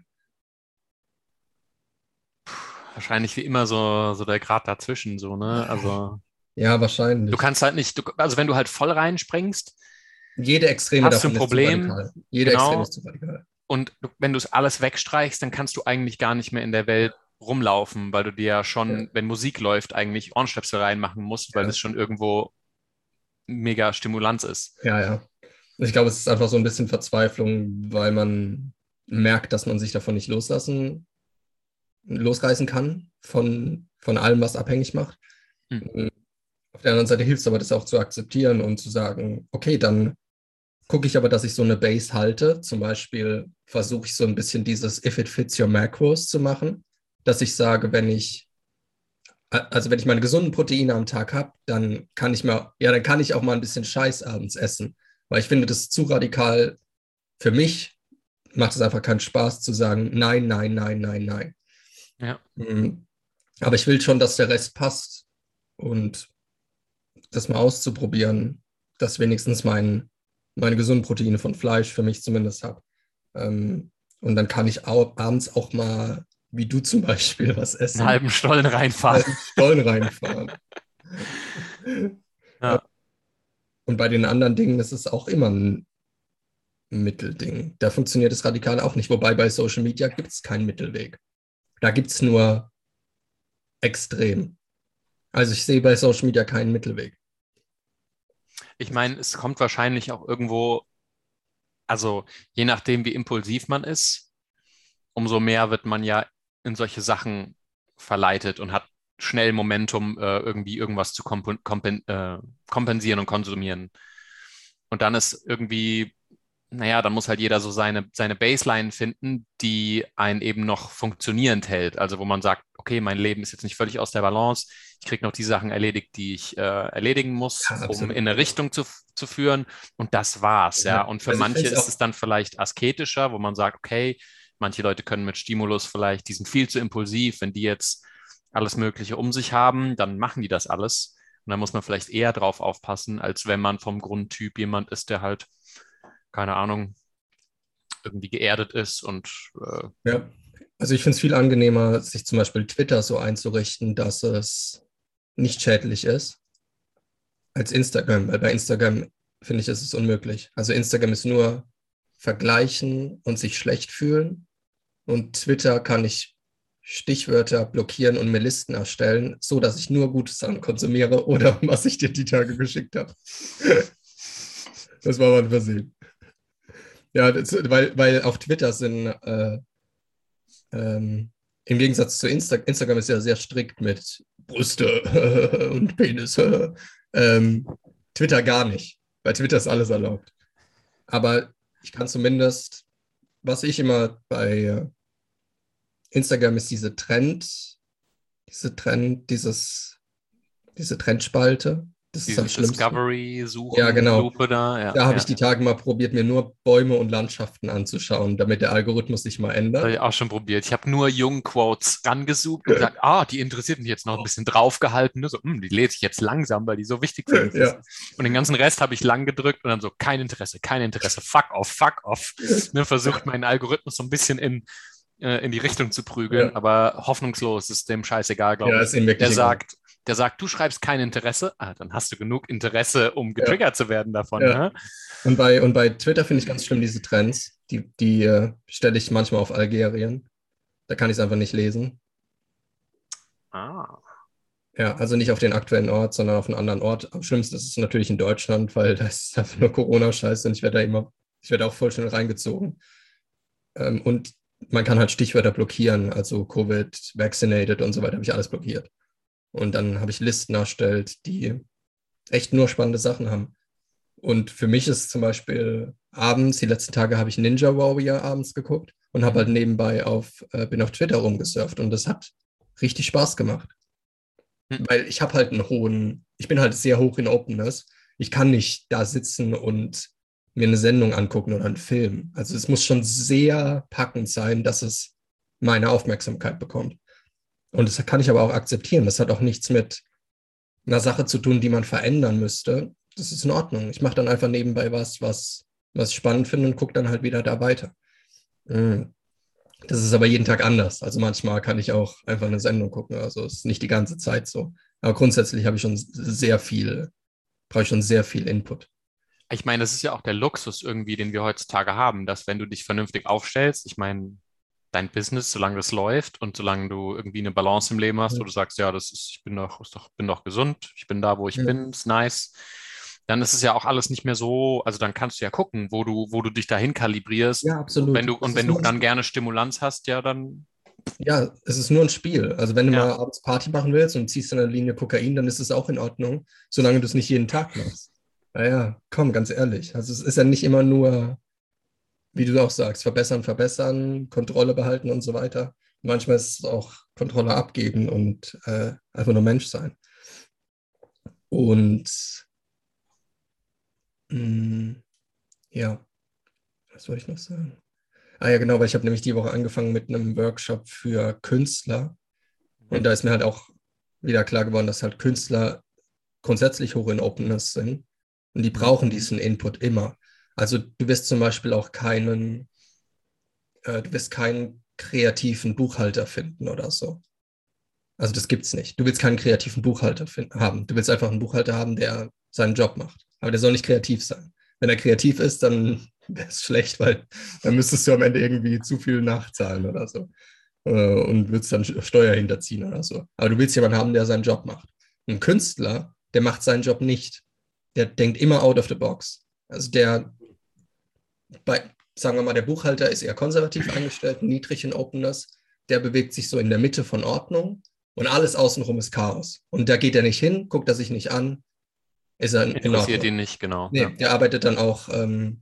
Wahrscheinlich wie immer so, so der Grad dazwischen, so, ne? Also Ja, wahrscheinlich. du kannst halt nicht, du, also wenn du halt voll reinspringst Jede Extreme Hast du ein Problem? Jede Genau. Extreme ist zu radikal. und du, wenn du es alles wegstreichst, dann kannst du eigentlich gar nicht mehr in der Welt rumlaufen, weil du dir ja schon, Ja. wenn Musik läuft, eigentlich Ohrenstöpsel reinmachen musst, weil Ja. das schon irgendwo mega Stimulanz ist. Ja, ja. Ich glaube, es ist einfach so ein bisschen Verzweiflung, weil man merkt, dass man sich davon nicht loslassen, losreißen kann, von, von allem, was abhängig macht. Hm. Auf der anderen Seite hilft es aber, das auch zu akzeptieren und zu sagen, okay, dann gucke ich aber, dass ich so eine Base halte. Zum Beispiel versuche ich so ein bisschen dieses If it fits your macros zu machen, dass ich sage, wenn ich also wenn ich meine gesunden Proteine am Tag habe, dann kann ich mal, ja, dann kann ich auch mal ein bisschen Scheiß abends essen. Weil ich finde, das ist zu radikal. Für mich macht es einfach keinen Spaß zu sagen, nein, nein, nein, nein, nein. Ja. Mhm. Aber ich will schon, dass der Rest passt und das mal auszuprobieren, dass wenigstens mein, meine gesunden Proteine von Fleisch für mich zumindest habe. Ähm, und dann kann ich auch, abends auch mal, wie du zum Beispiel, was essen Einen halben Stollen reinfahren. einen Stollen reinfahren. Ja. Und bei den anderen Dingen ist es auch immer ein Mittelding. Da funktioniert es radikal auch nicht. Wobei bei Social Media gibt es keinen Mittelweg. Da gibt es nur extrem. Also ich sehe bei Social Media keinen Mittelweg. Ich meine, es kommt wahrscheinlich auch irgendwo, also je nachdem, wie impulsiv man ist, umso mehr wird man ja in solche Sachen verleitet und hat schnell Momentum, äh, irgendwie irgendwas zu kompen kompen äh, kompensieren und konsumieren. Und dann ist irgendwie, naja, dann muss halt jeder so seine, seine Baseline finden, die einen eben noch funktionierend hält. Also wo man sagt, okay, mein Leben ist jetzt nicht völlig aus der Balance, ich kriege noch die Sachen erledigt, die ich äh, erledigen muss, Ja, um in eine Richtung zu, zu führen. Und das war's, ja. Ja, Und für also manche ist es dann vielleicht asketischer, wo man sagt, okay, manche Leute können mit Stimulus vielleicht, die sind viel zu impulsiv, wenn die jetzt alles Mögliche um sich haben, dann machen die das alles. Und da muss man vielleicht eher drauf aufpassen, als wenn man vom Grundtyp jemand ist, der halt, keine Ahnung, irgendwie geerdet ist und äh, Ja. Also ich finde es viel angenehmer, sich zum Beispiel Twitter so einzurichten, dass es nicht schädlich ist, als Instagram. Weil bei Instagram finde ich, ist es unmöglich. Also Instagram ist nur vergleichen und sich schlecht fühlen. Und Twitter kann ich Stichwörter blockieren und mir Listen erstellen, so dass ich nur gute Sachen konsumiere oder was ich dir die Tage geschickt habe. das war mal ein Versehen. Ja, das, weil, weil auf Twitter sind äh, ähm, im Gegensatz zu Insta Instagram ist ja sehr strikt mit Brüste und Penis. ähm, Twitter gar nicht. Bei Twitter ist alles erlaubt. Aber ich kann zumindest, was ich immer bei Instagram ist diese Trend, diese Trend, dieses, diese Trendspalte, Das Diese ist. Discovery-Suche, Ja, genau. Da. Ja, Da habe ja. ich die Tage mal probiert, mir nur Bäume und Landschaften anzuschauen, damit der Algorithmus sich mal Das habe ändert. ich auch schon probiert. Ich habe nur Jung-Quotes rangezoomt und gesagt, ah, die interessiert mich jetzt noch ein bisschen draufgehalten. Ne? So, hm, die lese ich jetzt langsam, weil die so wichtig für mich Ja. ist. Und den ganzen Rest habe ich lang gedrückt und dann so, kein Interesse, kein Interesse, fuck off, fuck off. Ne, versucht meinen Algorithmus so ein bisschen in, äh, in die Richtung zu prügeln, Ja. aber hoffnungslos ist dem scheißegal, glaube Ja, ich. Der sagt, der sagt, du schreibst kein Interesse, ah, dann hast du genug Interesse, um getriggert zu werden davon. Ja. Ne? Und bei, und bei Twitter finde ich ganz schlimm diese Trends. Die, die äh, stelle ich manchmal auf Algerien. Da kann ich es einfach nicht lesen. Ah. Ja, also nicht auf den aktuellen Ort, sondern auf einen anderen Ort. Am schlimmsten ist es natürlich in Deutschland, weil da ist einfach nur Corona-Scheiße und ich werde da immer, ich werde auch voll schnell reingezogen. Ähm, und man kann halt Stichwörter blockieren, also Covid, vaccinated und so weiter, habe ich alles blockiert. Und dann habe ich Listen erstellt, die echt nur spannende Sachen haben. Und für mich ist zum Beispiel abends, die letzten Tage habe ich Ninja Warrior abends geguckt und habe halt nebenbei auf, äh, bin auf Twitter rumgesurft und das hat richtig Spaß gemacht. Hm. Weil ich habe halt einen hohen, ich bin halt sehr hoch in Openness. Ich kann nicht da sitzen und mir eine Sendung angucken oder einen Film. Also es muss schon sehr packend sein, dass es meine Aufmerksamkeit bekommt. Und das kann ich aber auch akzeptieren. Das hat auch nichts mit einer Sache zu tun, die man verändern müsste. Das ist in Ordnung. Ich mache dann einfach nebenbei was, was, was ich spannend finde und gucke dann halt wieder da weiter. Mm. Das ist aber jeden Tag anders. Also manchmal kann ich auch einfach eine Sendung gucken. Also es ist nicht die ganze Zeit so. Aber grundsätzlich habe ich schon sehr viel, brauche ich schon sehr viel Input. Ich meine, das ist ja auch der Luxus irgendwie, den wir heutzutage haben, dass wenn du dich vernünftig aufstellst, ich meine, dein Business, solange das läuft und solange du irgendwie eine Balance im Leben hast, Ja. wo du sagst, ja, das ist, ich bin doch, doch, bin doch gesund, ich bin da, wo ich Ja. bin, ist nice, dann ist es ja auch alles nicht mehr so, also dann kannst du ja gucken, wo du, wo du dich dahin kalibrierst. Ja, absolut. Wenn du, Das und wenn du dann gerne Stimulanz hast, ja, dann Ja, es ist nur ein Spiel. Also wenn du Ja. mal abends Party machen willst und ziehst in der Linie Kokain, dann ist es auch in Ordnung, solange du es nicht jeden Tag machst. Naja, komm, ganz ehrlich. Also es ist ja nicht immer nur, wie du auch sagst, verbessern, verbessern, Kontrolle behalten und so weiter. Manchmal ist es auch Kontrolle abgeben und äh, einfach nur Mensch sein. Und mh, ja, was soll ich noch sagen? Ah ja, genau, weil ich habe nämlich die Woche angefangen mit einem Workshop für Künstler. Und da ist mir halt auch wieder klar geworden, dass halt Künstler grundsätzlich hoch in Openness sind. Und die brauchen diesen Input immer. Also du wirst zum Beispiel auch keinen, äh, du wirst keinen kreativen Buchhalter finden oder so. Also das gibt's nicht. Du willst keinen kreativen Buchhalter finden, haben. Du willst einfach einen Buchhalter haben, der seinen Job macht. Aber der soll nicht kreativ sein. Wenn er kreativ ist, dann wäre es schlecht, weil dann müsstest du am Ende irgendwie zu viel nachzahlen oder so. Äh, und würdest dann Steuer hinterziehen oder so. Aber du willst jemanden haben, der seinen Job macht. Ein Künstler, der macht seinen Job nicht. Der denkt immer out of the box. Also der, bei, sagen wir mal, der Buchhalter ist eher konservativ eingestellt, niedrig in Openness. Der bewegt sich so in der Mitte von Ordnung und alles außenrum ist Chaos. Und da geht er nicht hin, guckt er sich nicht an, ist er in, in interessiert ihn nicht, genau. Nee, Ja. der arbeitet dann auch ähm,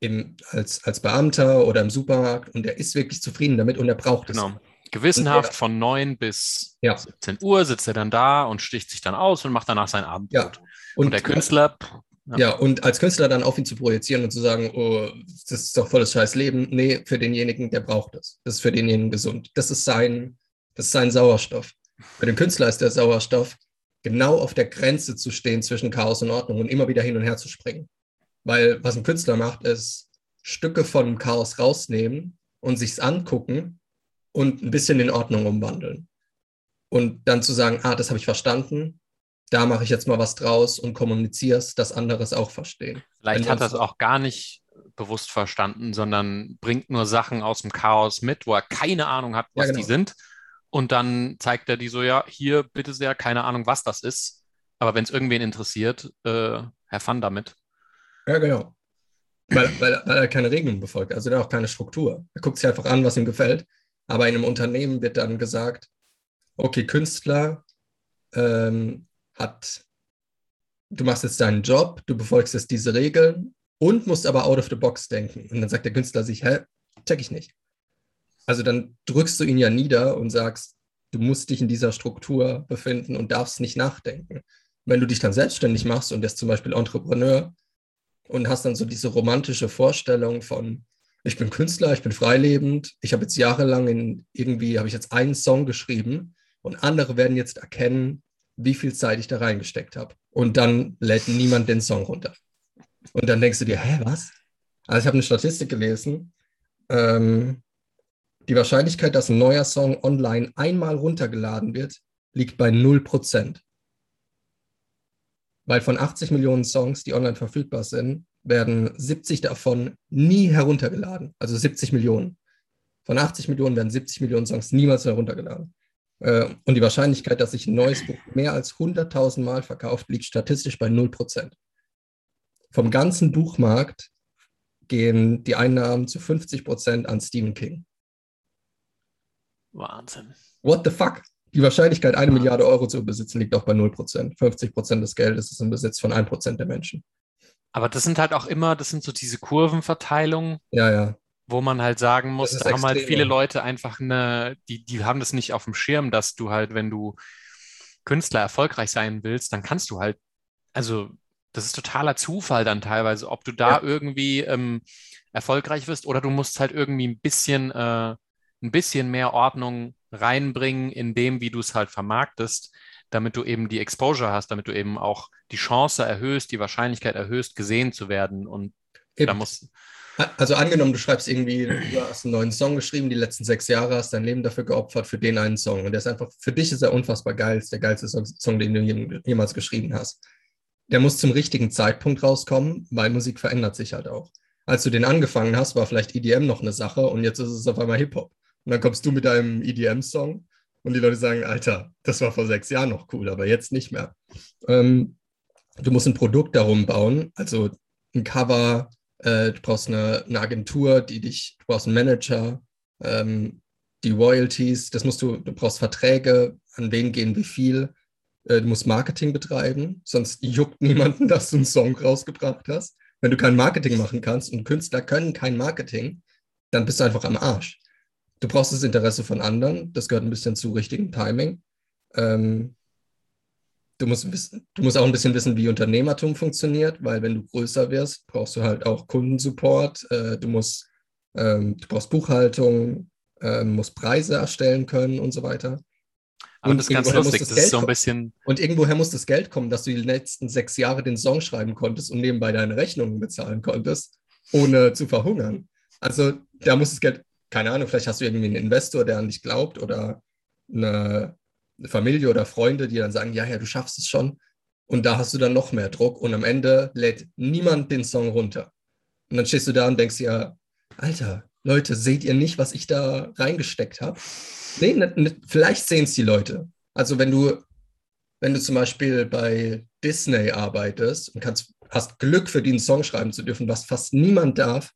im, als, als Beamter oder im Supermarkt und der ist wirklich zufrieden damit und er braucht es. Genau. Gewissenhaft von 9 bis Ja. 17 Uhr sitzt er dann da und sticht sich dann aus und macht danach sein Abendbrot. Ja. Und, der Künstler, Ja. Ja, und als Künstler dann auf ihn zu projizieren und zu sagen, oh, das ist doch volles scheiß Leben. Nee, für denjenigen, der braucht das. Das ist für denjenigen gesund. Das ist sein, das ist sein Sauerstoff. Für den Künstler ist der Sauerstoff, genau auf der Grenze zu stehen zwischen Chaos und Ordnung und immer wieder hin und her zu springen. Weil was ein Künstler macht, ist Stücke von Chaos rausnehmen und sich's angucken und ein bisschen in Ordnung umwandeln. Und dann zu sagen, ah, das habe ich verstanden, da mache ich jetzt mal was draus und kommuniziere es, dass andere es auch verstehen. vielleicht hat er das- es auch gar nicht bewusst verstanden, sondern bringt nur Sachen aus dem Chaos mit, wo er keine Ahnung hat, Ja, was genau. die sind. Und dann zeigt er die so, ja, hier bitte sehr, keine Ahnung, was das ist. Aber wenn es irgendwen interessiert, äh, Herr Fun damit. Ja, genau. Weil, weil, weil er keine Regeln befolgt, also auch keine Struktur. Er guckt sich einfach an, was ihm gefällt. Aber in einem Unternehmen wird dann gesagt, okay, Künstler ähm, hat, du machst jetzt deinen Job, du befolgst jetzt diese Regeln und musst aber out of the box denken. Und dann sagt der Künstler sich, hä, check ich nicht. Also dann drückst du ihn ja nieder und sagst, du musst dich in dieser Struktur befinden und darfst nicht nachdenken. wenn du dich dann selbstständig machst und jetzt zum Beispiel Entrepreneur und hast dann so diese romantische Vorstellung von, ich bin Künstler, ich bin freilebend, ich habe jetzt jahrelang in irgendwie, habe ich jetzt einen Song geschrieben und andere werden jetzt erkennen, wie viel Zeit ich da reingesteckt habe. Und dann lädt niemand den Song runter. Und dann denkst du dir, hä, was? Also ich habe eine Statistik gelesen. Ähm, die Wahrscheinlichkeit, dass ein neuer Song online einmal runtergeladen wird, liegt bei 0%. Weil von 80 Millionen Songs, die online verfügbar sind, werden 70 davon nie heruntergeladen. Also 70 Millionen. Von 80 Millionen werden 70 Millionen Songs niemals heruntergeladen. Äh, und die Wahrscheinlichkeit, dass sich ein neues Buch mehr als 100.000 Mal verkauft, liegt statistisch bei 0%. Vom ganzen Buchmarkt gehen die Einnahmen zu 50% an Stephen King. Wahnsinn. What the fuck? Die Wahrscheinlichkeit, eine Milliarde Euro zu besitzen, liegt auch bei 0%. 50% des Geldes ist im Besitz von 1% der Menschen. Aber das sind halt auch immer, das sind so diese Kurvenverteilungen. Ja, ja. Wo man halt sagen muss, da haben halt viele. Leute einfach eine, die, die haben das nicht auf dem Schirm, dass du halt, wenn du Künstler erfolgreich sein willst, dann kannst du halt, also das ist totaler Zufall dann teilweise, ob du da Ja. irgendwie ähm, erfolgreich wirst oder du musst halt irgendwie ein bisschen, äh, ein bisschen mehr Ordnung reinbringen in dem, wie du es halt vermarktest, damit du eben die Exposure hast, damit du eben auch die Chance erhöhst, die Wahrscheinlichkeit erhöhst, gesehen zu werden. Und da Eben. muss, Also angenommen, du schreibst irgendwie, du hast einen neuen Song geschrieben, die letzten sechs Jahre hast dein Leben dafür geopfert für den einen Song. Und der ist einfach, für dich ist er unfassbar geil, ist der geilste Song, den du jem- jemals geschrieben hast. Der muss zum richtigen Zeitpunkt rauskommen, weil Musik verändert sich halt auch. Als du den angefangen hast, war vielleicht EDM noch eine Sache und jetzt ist es auf einmal Hip-Hop. Und dann kommst du mit deinem EDM-Song und die Leute sagen, Alter, das war vor sechs Jahren noch cool, aber jetzt nicht mehr. Ähm, du musst ein Produkt darum bauen, also ein Cover, äh, du brauchst eine, eine Agentur, die dich, du brauchst einen Manager, ähm, die Royalties, das musst du, du brauchst Verträge, an wen gehen wie viel. Äh, du musst Marketing betreiben, sonst juckt niemanden, dass du einen Song rausgebracht hast. Wenn du kein Marketing machen kannst und Künstler können kein Marketing, dann bist du einfach am Arsch. Du brauchst das Interesse von anderen, das gehört ein bisschen zu richtigem Timing. Ähm, du musst, wissen, du musst auch ein bisschen wissen, wie Unternehmertum funktioniert, weil wenn du größer wirst, brauchst du halt auch Kundensupport, äh, du musst, ähm, du brauchst Buchhaltung, ähm, musst Preise erstellen können und so weiter. aber Und das ist ganz irgendwoher muss lustig. das Das ist Geld so ein kommen. bisschen, Und irgendwoher muss das Geld kommen, dass du die letzten sechs Jahre den Song schreiben konntest und nebenbei deine Rechnungen bezahlen konntest, ohne zu verhungern. Also da muss das Geld, keine Ahnung, vielleicht hast du irgendwie einen Investor, der an dich glaubt oder eine Familie oder Freunde, die dann sagen, ja, ja, du schaffst es schon. Und da hast du dann noch mehr Druck und am Ende lädt niemand den Song runter. Und dann stehst du da und denkst dir, Alter, Leute, seht ihr nicht, was ich da reingesteckt habe? Nee, nicht, nicht, vielleicht sehen es die Leute. Also wenn du, wenn du zum Beispiel bei Disney arbeitest und kannst, hast Glück für den Song schreiben zu dürfen, was fast niemand darf,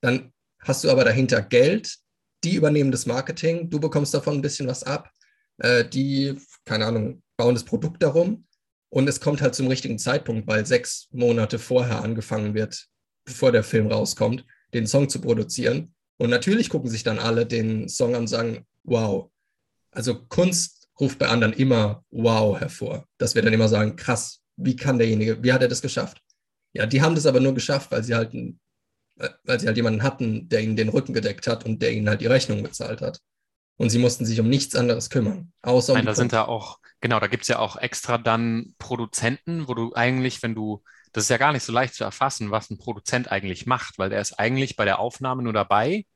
dann hast du aber dahinter Geld, die übernehmen das Marketing, du bekommst davon ein bisschen was ab, äh, die, keine Ahnung, bauen das Produkt darum und es kommt halt zum richtigen Zeitpunkt, weil sechs Monate vorher angefangen wird, bevor der Film rauskommt, den Song zu produzieren. Und natürlich gucken sich dann alle den Song an und sagen, wow. Also Kunst ruft bei anderen immer wow hervor. Dass wir dann immer sagen, krass, wie kann derjenige, wie hat er das geschafft? Ja, die haben das aber nur geschafft, weil sie halt, äh, weil sie halt jemanden hatten, der ihnen den Rücken gedeckt hat und der ihnen halt die Rechnung bezahlt hat. Und sie mussten sich um nichts anderes kümmern, außer um nein, da sind da auch, genau, da gibt es ja auch extra dann Produzenten, wo du eigentlich, wenn du, das ist ja gar nicht so leicht zu erfassen, was ein Produzent eigentlich macht, weil der ist eigentlich bei der Aufnahme nur dabei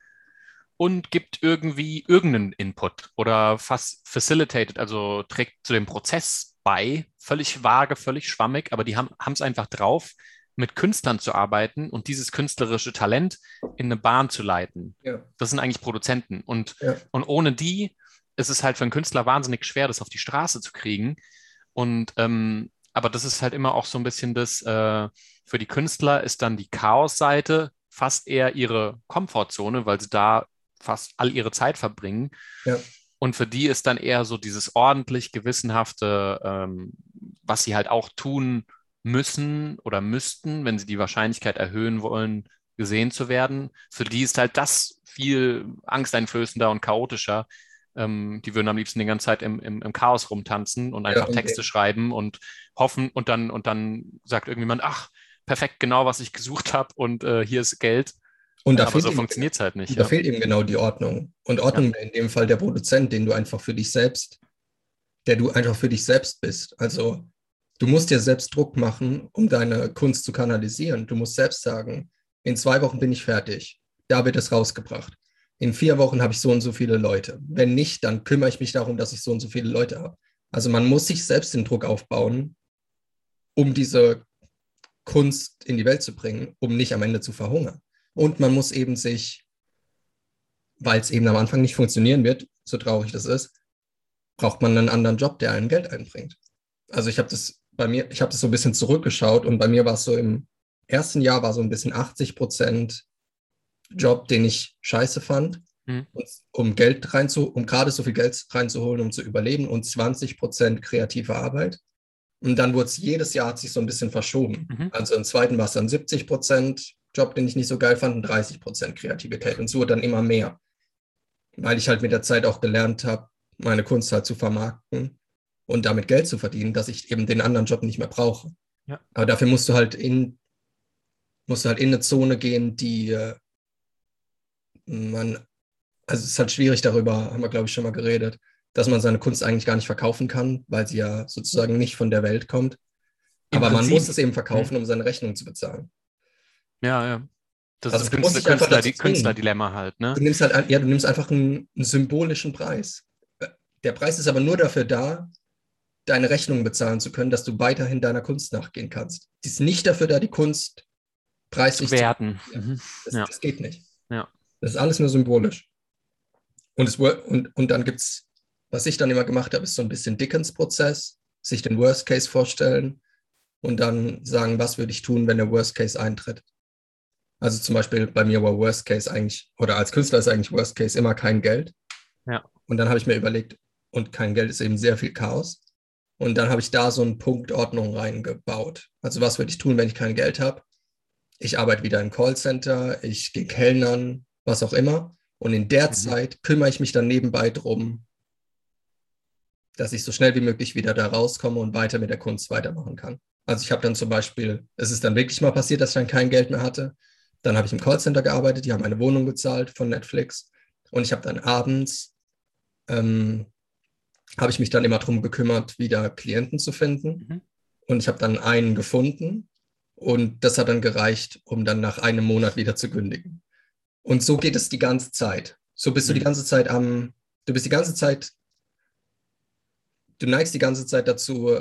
und gibt irgendwie irgendeinen Input oder fast facilitated, also trägt zu dem Prozess bei, völlig vage, völlig schwammig, aber die haben es einfach drauf, mit Künstlern zu arbeiten und dieses künstlerische Talent in eine Bahn zu leiten. Ja. Das sind eigentlich Produzenten. Und, Ja. und ohne die ist es halt für einen Künstler wahnsinnig schwer, das auf die Straße zu kriegen. Und ähm, aber das ist halt immer auch so ein bisschen das, äh, für die Künstler ist dann die Chaos-Seite fast eher ihre Komfortzone, weil sie da fast all ihre Zeit verbringen. Ja. Und für die ist dann eher so dieses ordentlich gewissenhafte, ähm, was sie halt auch tun müssen oder müssten, wenn sie die Wahrscheinlichkeit erhöhen wollen, gesehen zu werden. Für die ist halt das viel angsteinflößender und chaotischer, ähm, die würden am liebsten die ganze Zeit im, im, im Chaos rumtanzen und einfach Ja, Texte schreiben und hoffen und dann, und dann sagt irgendjemand, ach, perfekt, genau, was ich gesucht habe und äh, hier ist Geld. Und da Aber so funktioniert es halt nicht. Da Ja. fehlt eben genau die Ordnung. Und Ordnung wäre in dem Fall der Produzent, den du einfach für dich selbst, der du einfach für dich selbst bist. Also du musst dir selbst Druck machen, um deine Kunst zu kanalisieren. Du musst selbst sagen, in zwei Wochen bin ich fertig. Da wird es rausgebracht. In vier Wochen habe ich so und so viele Leute. Wenn nicht, dann kümmere ich mich darum, dass ich so und so viele Leute habe. Also man muss sich selbst den Druck aufbauen, um diese Kunst in die Welt zu bringen, um nicht am Ende zu verhungern. Und man muss eben sich, weil es eben am Anfang nicht funktionieren wird, so traurig das ist, braucht man einen anderen Job, der einen Geld einbringt. Also ich habe das bei mir, ich habe das so ein bisschen zurückgeschaut und bei mir war es so im ersten Jahr war so ein bisschen 80 Prozent Job, den ich scheiße fand, Mhm. um Geld reinzu, um gerade so viel Geld reinzuholen, um zu überleben und 20 Prozent kreative Arbeit. Und dann wurde es jedes Jahr hat sich so ein bisschen verschoben. Mhm. Also im zweiten war es dann 70 Prozent Job, den ich nicht so geil fand, und 30 Prozent Kreativität. Und so dann immer mehr. Weil ich halt mit der Zeit auch gelernt habe, meine Kunst halt zu vermarkten und damit Geld zu verdienen, dass ich eben den anderen Job nicht mehr brauche. Ja. Aber dafür musst du halt in, musst du halt in eine Zone gehen, die äh, man, also es ist halt schwierig darüber, haben wir glaube ich schon mal geredet, dass man seine Kunst eigentlich gar nicht verkaufen kann, weil sie ja sozusagen nicht von der Welt kommt. Im Aber man Prinzip. muss es eben verkaufen, um seine Rechnung zu bezahlen. Ja, ja. Das Also ist musst Künstler, Künstler. Künstlerdilemma halt, ne? Du nimmst halt, ein- ja, du nimmst einfach einen, einen symbolischen Preis. Der Preis ist aber nur dafür da, deine Rechnung bezahlen zu können, dass du weiterhin deiner Kunst nachgehen kannst. Die ist nicht dafür da, die Kunst preislich Zu zu werten. Ja. Mhm. Das, Ja. das geht nicht. Ja. Das ist alles nur symbolisch. Und, es, und, und dann gibt es, was ich dann immer gemacht habe, ist so ein bisschen Dickens-Prozess, sich den Worst Case vorstellen und dann sagen, was würde ich tun, wenn der Worst Case eintritt. Also zum Beispiel bei mir war Worst Case eigentlich, oder als Künstler ist eigentlich Worst Case immer kein Geld. Ja. Und dann habe ich mir überlegt, und kein Geld ist eben sehr viel Chaos. Und dann habe ich da so einen Punkt Ordnung reingebaut. Also was würde ich tun, wenn ich kein Geld habe? Ich arbeite wieder im Callcenter, ich gehe Kellnern, was auch immer. Und in der Mhm. Zeit kümmere ich mich dann nebenbei drum, dass ich so schnell wie möglich wieder da rauskomme und weiter mit der Kunst weitermachen kann. Also ich habe dann zum Beispiel, es ist dann wirklich mal passiert, dass ich dann kein Geld mehr hatte. Dann habe ich im Callcenter gearbeitet, die haben eine Wohnung bezahlt von Netflix. Und ich habe dann abends, ähm, habe ich mich dann immer darum gekümmert, wieder Klienten zu finden. Mhm. Und ich habe dann einen gefunden. Und das hat dann gereicht, um dann nach einem Monat wieder zu kündigen. Und so geht es die ganze Zeit. So bist du die Mhm. ganze Zeit am, du bist die ganze Zeit, du neigst die ganze Zeit dazu,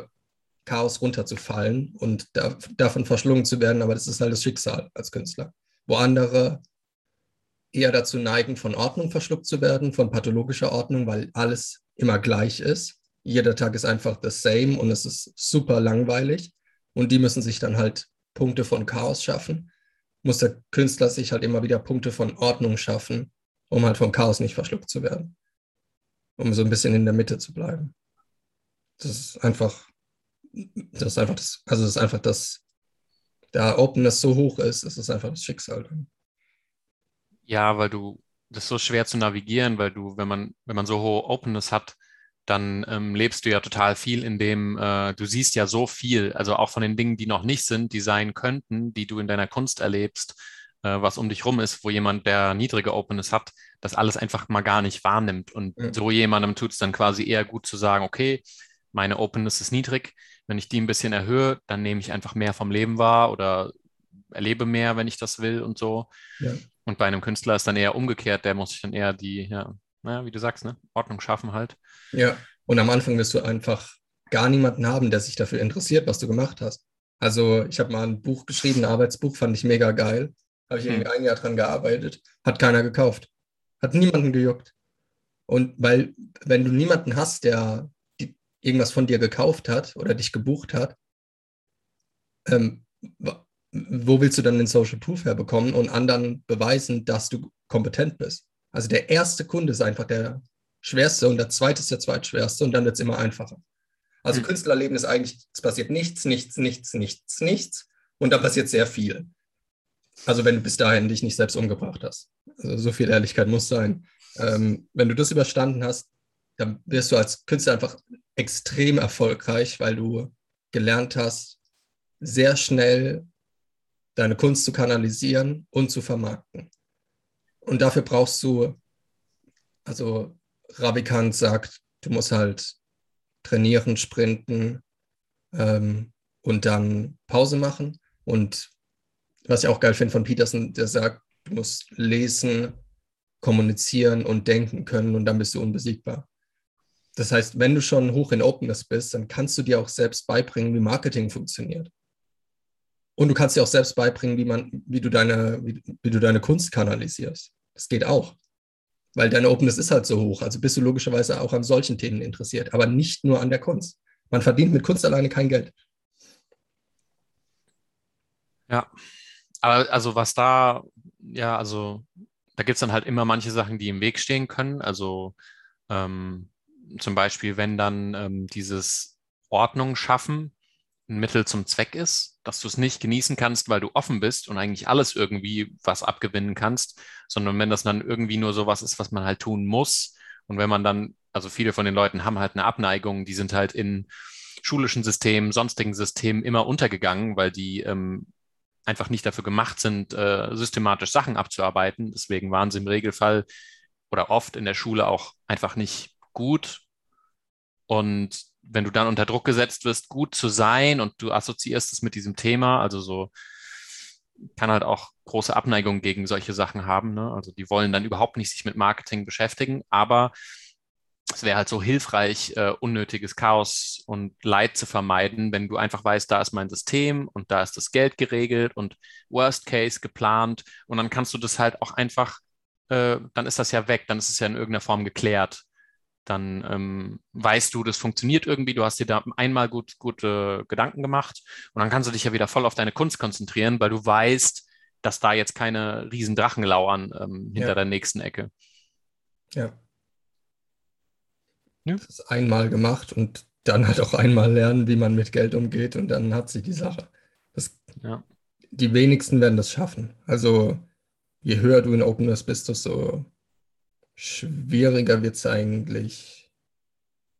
Chaos runterzufallen und da, davon verschlungen zu werden, aber das ist halt das Schicksal als Künstler. Wo andere eher dazu neigen, von Ordnung verschluckt zu werden, von pathologischer Ordnung, weil alles immer gleich ist. Jeder Tag ist einfach the same und es ist super langweilig. Und die müssen sich dann halt Punkte von Chaos schaffen. Muss der Künstler sich halt immer wieder Punkte von Ordnung schaffen, um halt vom Chaos nicht verschluckt zu werden. Um so ein bisschen in der Mitte zu bleiben. Das ist einfach, das ist einfach das, also das ist einfach das, da Openness so hoch ist, ist einfach das Schicksal. Ja, weil du, das ist so schwer zu navigieren, weil du, wenn man, wenn man so hohe Openness hat, dann ähm, lebst du ja total viel in dem, äh, du siehst ja so viel, also auch von den Dingen, die noch nicht sind, die sein könnten, die du in deiner Kunst erlebst, äh, was um dich rum ist, wo jemand, der niedrige Openness hat, das alles einfach mal gar nicht wahrnimmt. Und Ja. so jemandem tut es dann quasi eher gut zu sagen, okay, meine Openness ist niedrig, wenn ich die ein bisschen erhöhe, dann nehme ich einfach mehr vom Leben wahr oder erlebe mehr, wenn ich das will und so. Ja. Und bei einem Künstler ist dann eher umgekehrt, der muss sich dann eher die, ja, naja, wie du sagst, ne, Ordnung schaffen halt. Ja, und am Anfang wirst du einfach gar niemanden haben, der sich dafür interessiert, was du gemacht hast. Also ich habe mal ein Buch geschrieben, ein Arbeitsbuch, fand ich mega geil. Habe ich Hm. irgendwie ein Jahr dran gearbeitet, hat keiner gekauft. Hat niemanden gejuckt. Und weil, wenn du niemanden hast, der irgendwas von dir gekauft hat oder dich gebucht hat, ähm, wo willst du dann den Social Proof herbekommen und anderen beweisen, dass du kompetent bist? Also der erste Kunde ist einfach der schwerste und der zweite ist der zweitschwerste und dann wird es immer einfacher. Also Mhm. Künstlerleben ist eigentlich, es passiert nichts, nichts, nichts, nichts, nichts und dann passiert sehr viel. Also wenn du bis dahin dich nicht selbst umgebracht hast. Also so viel Ehrlichkeit muss sein. Ähm, wenn du das überstanden hast, dann wirst du als Künstler einfach extrem erfolgreich, weil du gelernt hast, sehr schnell deine Kunst zu kanalisieren und zu vermarkten. Und dafür brauchst du, also Ravikant sagt, du musst halt trainieren, sprinten ähm, und dann Pause machen. Und was ich auch geil finde von Peterson, der sagt, du musst lesen, kommunizieren und denken können und dann bist du unbesiegbar. Das heißt, wenn du schon hoch in Openness bist, dann kannst du dir auch selbst beibringen, wie Marketing funktioniert. Und du kannst dir auch selbst beibringen, wie, man, wie, du, deine, wie, wie du deine Kunst kanalisierst. Das geht auch. Weil deine Openness ist halt so hoch. Also bist du logischerweise auch an solchen Themen interessiert, aber nicht nur an der Kunst. Man verdient mit Kunst alleine kein Geld. Ja, aber also was da, ja, also da gibt es dann halt immer manche Sachen, die im Weg stehen können. Also ähm, zum Beispiel, wenn dann ähm, dieses Ordnung schaffen ein Mittel zum Zweck ist, dass du es nicht genießen kannst, weil du offen bist und eigentlich alles irgendwie was abgewinnen kannst, sondern wenn das dann irgendwie nur sowas ist, was man halt tun muss. Und wenn man dann, also viele von den Leuten haben halt eine Abneigung, die sind halt in schulischen Systemen, sonstigen Systemen immer untergegangen, weil die ähm, einfach nicht dafür gemacht sind, äh, systematisch Sachen abzuarbeiten. Deswegen waren sie im Regelfall oder oft in der Schule auch einfach nicht gut. Und wenn du dann unter Druck gesetzt wirst, gut zu sein und du assoziierst es mit diesem Thema, also so kann halt auch große Abneigung gegen solche Sachen haben. Ne? Also die wollen dann überhaupt nicht sich mit Marketing beschäftigen, aber es wäre halt so hilfreich, äh, unnötiges Chaos und Leid zu vermeiden, wenn du einfach weißt, da ist mein System und da ist das Geld geregelt und Worst Case geplant und dann kannst du das halt auch einfach, äh, dann ist das ja weg, dann ist es ja in irgendeiner Form geklärt. Dann ähm, weißt du, das funktioniert irgendwie, du hast dir da einmal gut, gute Gedanken gemacht und dann kannst du dich ja wieder voll auf deine Kunst konzentrieren, weil du weißt, dass da jetzt keine riesen Drachen lauern ähm, hinter ja. der nächsten Ecke. Ja. Ja. Das ist einmal gemacht und dann halt auch einmal lernen, wie man mit Geld umgeht und dann hat sich die Sache. Das, ja. Die wenigsten werden das schaffen. Also je höher du in Openness bist, desto schwieriger wird es eigentlich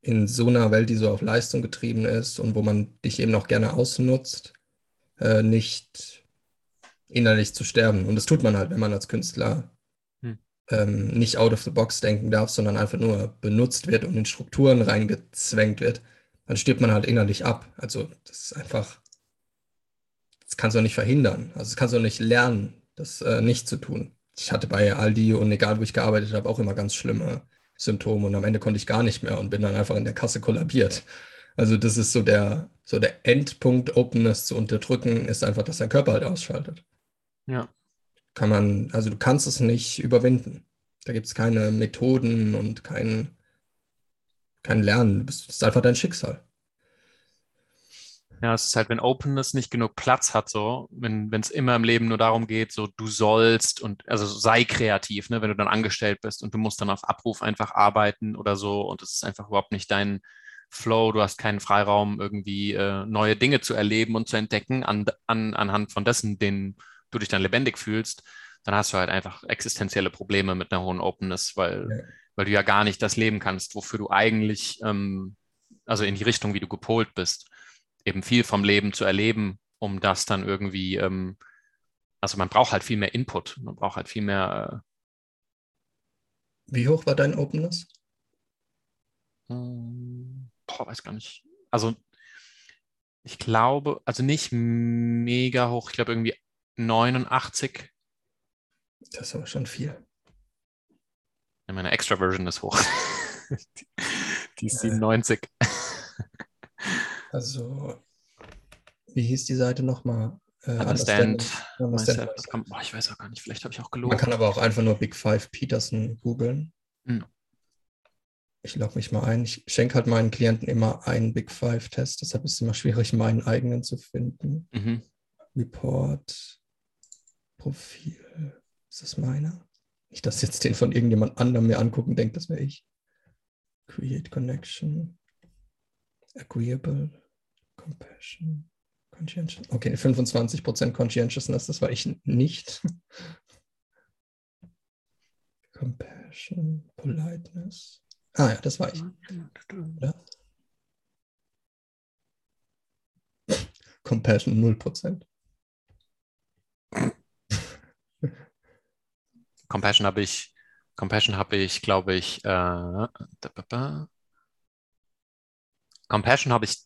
in so einer Welt, die so auf Leistung getrieben ist und wo man dich eben auch gerne ausnutzt, äh, nicht innerlich zu sterben. Und das tut man halt, wenn man als Künstler ähm, nicht out of the box denken darf, sondern einfach nur benutzt wird und in Strukturen reingezwängt wird, dann stirbt man halt innerlich ab. Also das ist einfach, das kannst du nicht verhindern. Also das kannst du nicht lernen, das äh, nicht zu tun. Ich hatte bei Aldi und egal wo ich gearbeitet habe, auch immer ganz schlimme Symptome und am Ende konnte ich gar nicht mehr und bin dann einfach in der Kasse kollabiert. Also das ist so der, so der Endpunkt, Openness zu unterdrücken, ist einfach, dass dein Körper halt ausschaltet. Ja kann man, also du kannst es nicht überwinden. Da gibt es keine Methoden und kein, kein Lernen. Das ist einfach dein Schicksal. Ja, es ist halt, wenn Openness nicht genug Platz hat, so, wenn es immer im Leben nur darum geht, so du sollst und also sei kreativ, ne, wenn du dann angestellt bist und du musst dann auf Abruf einfach arbeiten oder so und es ist einfach überhaupt nicht dein Flow, du hast keinen Freiraum, irgendwie äh, neue Dinge zu erleben und zu entdecken, an, an, anhand von dessen, den du dich dann lebendig fühlst, dann hast du halt einfach existenzielle Probleme mit einer hohen Openness, weil, ja. weil du ja gar nicht das leben kannst, wofür du eigentlich, ähm, also in die Richtung, wie du gepolt bist, eben viel vom Leben zu erleben, um das dann irgendwie, ähm, also man braucht halt viel mehr Input, man braucht halt viel mehr. Äh, wie hoch war dein Openness? Hm, boah, weiß gar nicht. Also ich glaube, also nicht mega hoch, ich glaube irgendwie 89. Das ist aber schon viel. Ja, meine Extra-Version ist hoch. die, die ist 97. Also, wie hieß die Seite nochmal? Äh, Understand. Understand. Understand. Oh, ich weiß auch gar nicht, vielleicht habe ich auch gelogen. Man kann aber auch einfach nur Big Five Peterson googeln. Hm. Ich logge mich mal ein. Ich schenke halt meinen Klienten immer einen Big Five-Test, deshalb ist es immer schwierig, meinen eigenen zu finden. Mhm. Report. Profil. Ist das meiner? Nicht, dass jetzt den von irgendjemand anderem mir angucken denkt, das wäre ich. Create Connection. Agreeable. Compassion. Conscientious. Okay, 25% Conscientiousness, das war ich nicht. Compassion. Politeness. Ah ja, das war ich. Oder? Compassion 0%. Compassion habe ich, Compassion habe ich, glaube ich, äh, Compassion habe ich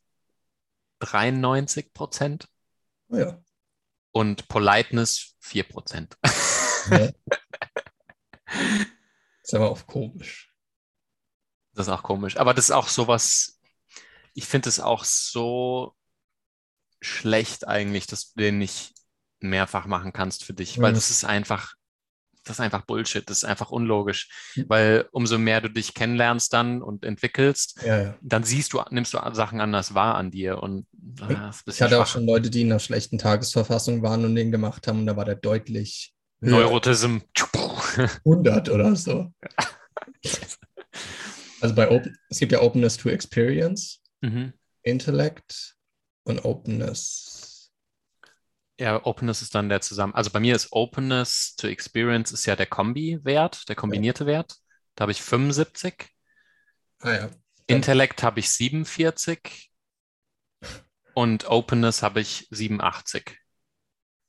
93 Prozent Oh ja. und Politeness 4 Prozent. ja. ist aber auch komisch. Das ist auch komisch. Aber das ist auch sowas, ich finde es auch so schlecht eigentlich, dass du den nicht mehrfach machen kannst für dich, weil Mhm. das ist einfach, das ist einfach Bullshit, das ist einfach unlogisch, Mhm. weil umso mehr du dich kennenlernst dann und entwickelst, Ja, ja. dann siehst du, nimmst du Sachen anders wahr an dir und ah, Ich hatte auch schwach. schon Leute, die in einer schlechten Tagesverfassung waren und den gemacht haben und da war der deutlich Neurotism. 100 oder so. Also bei Open, es gibt ja Openness to Experience, Mhm. Intellect und Openness. Ja, Openness ist dann der zusammen. Also bei mir ist Openness to Experience ist ja der Kombi-Wert, der kombinierte Wert. Da habe ich 75. Ah ja. Intellekt habe ich 47 und Openness habe ich 87.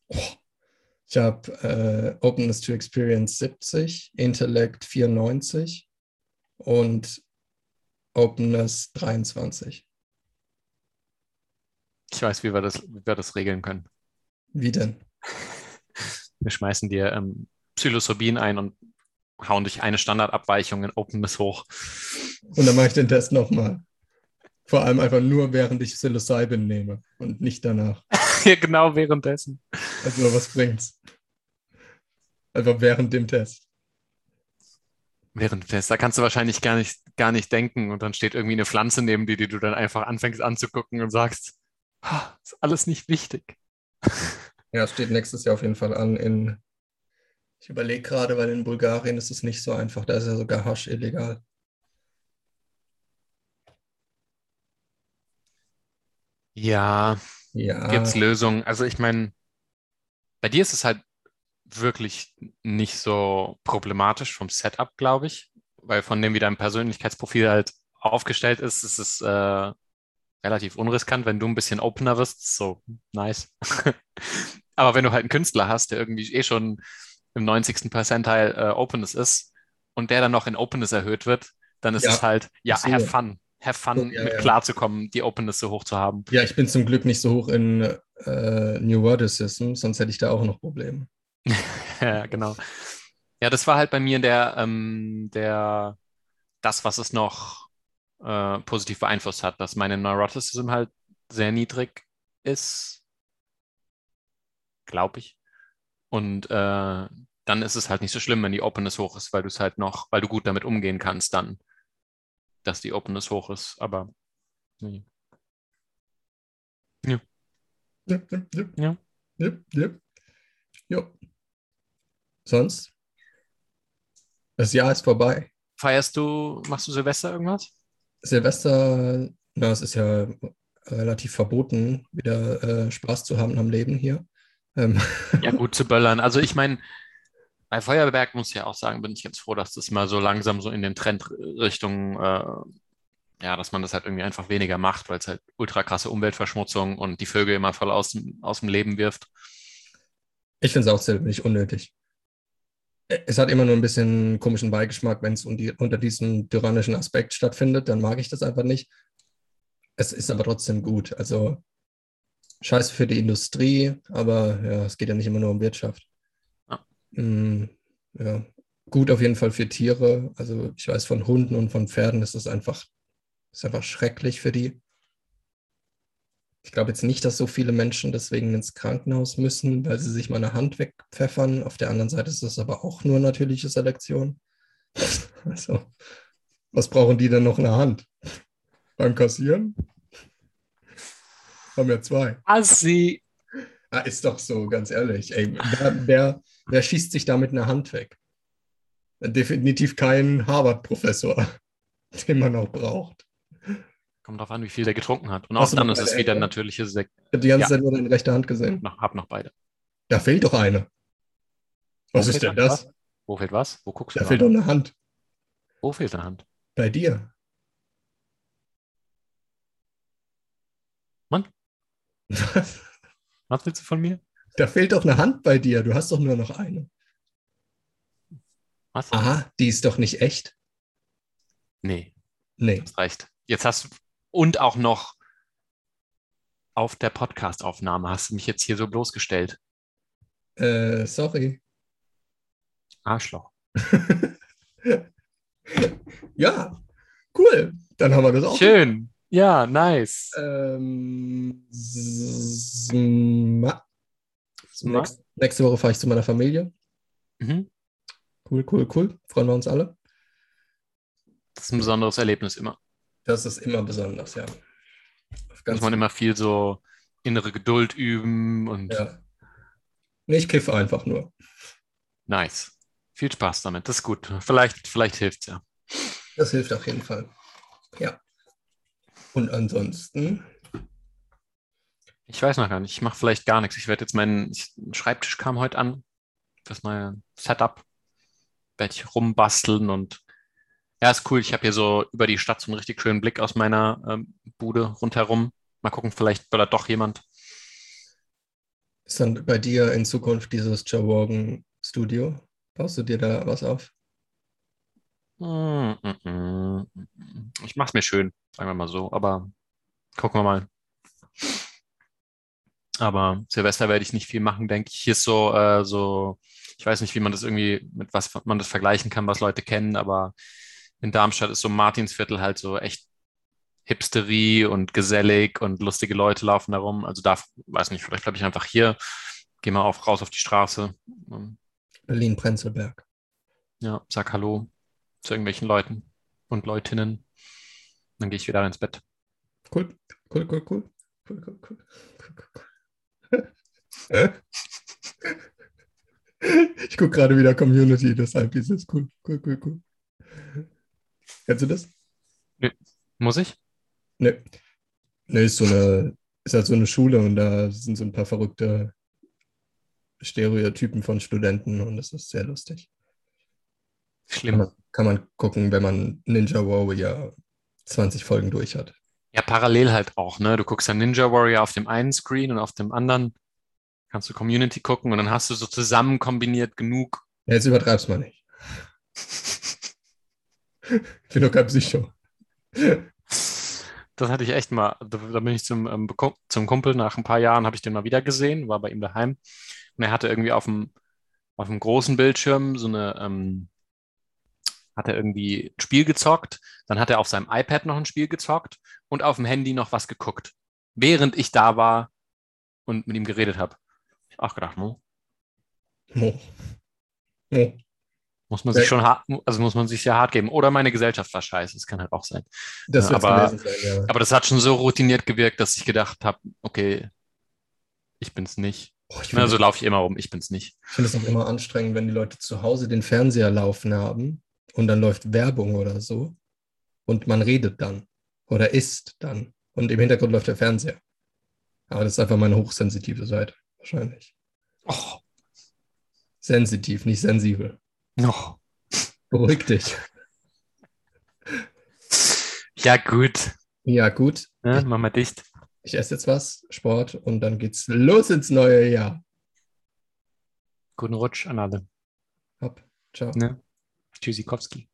Ich habe äh, Openness to Experience 70, Intellect 94 und Openness 23. Ich weiß, wie wir das, wie wir das regeln können. Wie denn? Wir schmeißen dir ähm, Psilocybin ein und hauen dich eine Standardabweichung in Openness hoch. Und dann mache ich den Test nochmal. Vor allem einfach nur, während ich Psilocybin nehme und nicht danach. ja, genau währenddessen. Also was bringt's? Einfach während dem Test. Während des Tests, da kannst du wahrscheinlich gar nicht, gar nicht denken und dann steht irgendwie eine Pflanze neben dir, die du dann einfach anfängst anzugucken und sagst, "Ah, ist alles nicht wichtig. Ja, steht nächstes Jahr auf jeden Fall an in. Ich überlege gerade, weil in Bulgarien ist es nicht so einfach. Da ist ja sogar Hasch illegal. Ja, Ja. gibt es Lösungen. Also ich meine, bei dir ist es halt wirklich nicht so problematisch vom Setup, glaube ich, weil von dem, wie dein Persönlichkeitsprofil halt aufgestellt ist, ist es äh, relativ unriskant, wenn du ein bisschen opener wirst, so nice. Aber wenn du halt einen Künstler hast, der irgendwie eh schon im 90. Percentile äh, Openness ist und der dann noch in Openness erhöht wird, dann ist Ja, es halt, ja, sehe. have fun. Have fun, ja, mit ja. klarzukommen, die Openness so hoch zu haben. Ja, ich bin zum Glück nicht so hoch in äh, New Worldicism, sonst hätte ich da auch noch Probleme. Ja, genau. Ja, das war halt bei mir der, ähm, der, das, was es noch äh, positiv beeinflusst hat, dass meine Neuroticism halt sehr niedrig ist, glaube ich. Und äh, dann ist es halt nicht so schlimm, wenn die Openness hoch ist, weil du es halt noch, weil du gut damit umgehen kannst dann, dass die Openness hoch ist. Aber nee. Jep, jep, jep. Ja. Jep, jep. Jo. Sonst? Das Jahr ist vorbei. feierst du, machst du Silvester irgendwas? Silvester, na, es ist ja relativ verboten, wieder äh, Spaß zu haben am Leben hier. Ähm, Ja, gut zu böllern. Also ich meine, bei Feuerwerk muss ich ja auch sagen, bin ich ganz froh, dass das mal so langsam so in den Trend Richtung, äh, ja, dass man das halt irgendwie einfach weniger macht, weil es halt ultra krasse Umweltverschmutzung und die Vögel immer voll aus, dem- aus dem Leben wirft. Ich finde es auch ziemlich unnötig. Es hat immer nur ein bisschen komischen Beigeschmack, wenn es unter diesem tyrannischen Aspekt stattfindet, dann mag ich das einfach nicht. Es ist aber trotzdem gut. Also scheiße für die Industrie, aber ja, es geht ja nicht immer nur um Wirtschaft. Ja. Mm, ja. Gut auf jeden Fall für Tiere. Also ich weiß, von Hunden und von Pferden ist das einfach, ist einfach schrecklich für die. Ich glaube jetzt nicht, dass so viele Menschen deswegen ins Krankenhaus müssen, weil sie sich mal eine Hand wegpfeffern. Auf der anderen Seite ist das aber auch nur natürliche Selektion. Also, was brauchen die denn noch in der Hand? Beim Kassieren? Haben ja zwei. Assi. Ah, ist doch so, ganz ehrlich. Ey, wer, wer, wer schießt sich da mit einer Hand weg? Definitiv kein Harvard-Professor, den man auch braucht. Kommt drauf an, wie viel der getrunken hat. Und auch dann ist es beide wieder Hände? natürliche Sek Ich habe die ganze Ja. Zeit nur deine rechte Hand gesehen. noch, hab noch beide. Da fehlt doch eine. Was Wo ist denn da das? Wo fehlt was? Wo guckst du Da fehlt doch eine Hand. Wo fehlt eine Hand? Bei dir. Mann? Was? Was willst du von mir? Da fehlt doch eine Hand bei dir. Du hast doch nur noch eine. Was? Aha, die ist doch nicht echt. Nee, Nee. das reicht. Jetzt hast du, und auch noch auf der Podcast-Aufnahme hast du mich jetzt hier so bloßgestellt. Äh, sorry. Arschloch. ja, cool. Dann haben wir das auch. Schön. Ja, nice. Ähm, s- ma- Ma- Nächst, nächste Woche fahre ich zu meiner Familie. Mhm. Cool, cool, cool. Freuen wir uns alle. Das ist ein besonderes Erlebnis immer. Das ist immer besonders, ja. Auf Muss man immer viel so innere Geduld üben und ja. Nee, ich kiffe einfach nur. nice. Viel Spaß damit. Das ist gut. Vielleicht, vielleicht hilft es ja. Das hilft auf jeden Fall. Ja. Und ansonsten, Ich weiß noch gar nicht. Ich mache vielleicht gar nichts. Ich werde jetzt meinen Schreibtisch kam heute an. Das neue Setup. Werde ich rumbasteln und ja, ist cool. Ich habe hier so über die Stadt so einen richtig schönen Blick aus meiner ähm, Bude rundherum. Mal gucken, vielleicht da doch jemand. ist dann bei dir in Zukunft dieses Rogan Studio? Baust du dir da was auf? Mm, mm, mm. Ich mache es mir schön, sagen wir mal so. Aber gucken wir mal. Aber Silvester werde ich nicht viel machen, denke ich. Hier ist so, äh, so, ich weiß nicht, wie man das irgendwie, mit was man das vergleichen kann, was Leute kennen, aber in Darmstadt ist so Martinsviertel halt so echt Hipsterie und gesellig und lustige Leute laufen da rum. Also da, weiß nicht, vielleicht bleibe ich einfach hier, gehe mal auf, raus auf die Straße, Berlin-Prenzlberg. ja, sag Hallo zu irgendwelchen Leuten und Leutinnen. Dann gehe ich wieder ins Bett. Cool, cool, cool, cool. Cool, cool, cool. cool. Ich gucke gerade wieder Community, deshalb dieses cool, cool, cool, cool. Kennst du das? Muss ich? Nö. Nö, ist so eine, ist halt so eine Schule und da sind so ein paar verrückte Stereotypen von Studenten und das ist sehr lustig. Kann Schlimm. man, kann man gucken, wenn man Ninja Warrior 20 Folgen durch hat. Ja, parallel halt auch, ne? Du guckst dann Ninja Warrior auf dem einen Screen und auf dem anderen kannst du Community gucken und dann hast du so zusammen kombiniert genug. Ja, jetzt übertreib's mal nicht. Ich bin doch kein Psycho. Das hatte ich echt mal. Da, bin ich zum, ähm, zum Kumpel nach ein paar Jahren, habe ich den mal wieder gesehen, war bei ihm daheim. Und er hatte irgendwie auf dem, auf dem großen Bildschirm so eine, ähm, hat er irgendwie ein Spiel gezockt, dann hat er auf seinem iPad noch ein Spiel gezockt und auf dem Handy noch was geguckt, während ich da war und mit ihm geredet habe. Auch gedacht, no, Mo. Mo. muss man sich Ja. schon hart, also muss man sich sehr hart geben. Oder meine Gesellschaft war scheiße, das kann halt auch sein. Das Ja, aber- sein, ja. Aber das hat schon so routiniert gewirkt, dass ich gedacht habe, okay, ich bin's nicht. Oh, ich Na, finde so laufe ich immer rum, ich bin's nicht. ich find es auch immer anstrengend, wenn die Leute zu Hause den Fernseher laufen haben und dann läuft Werbung oder so und man redet dann oder isst dann und im Hintergrund läuft der Fernseher. Aber das ist einfach meine hochsensitive Seite, wahrscheinlich. Oh, Sensitiv, nicht sensibel. noch. Beruhig dich. Ja, gut. Ja, gut. Ne? Mach mal dicht. Ich esse jetzt was, Sport und dann geht's los ins neue Jahr. Guten Rutsch an alle. Hopp, ciao. Ne? Tchuzikowski.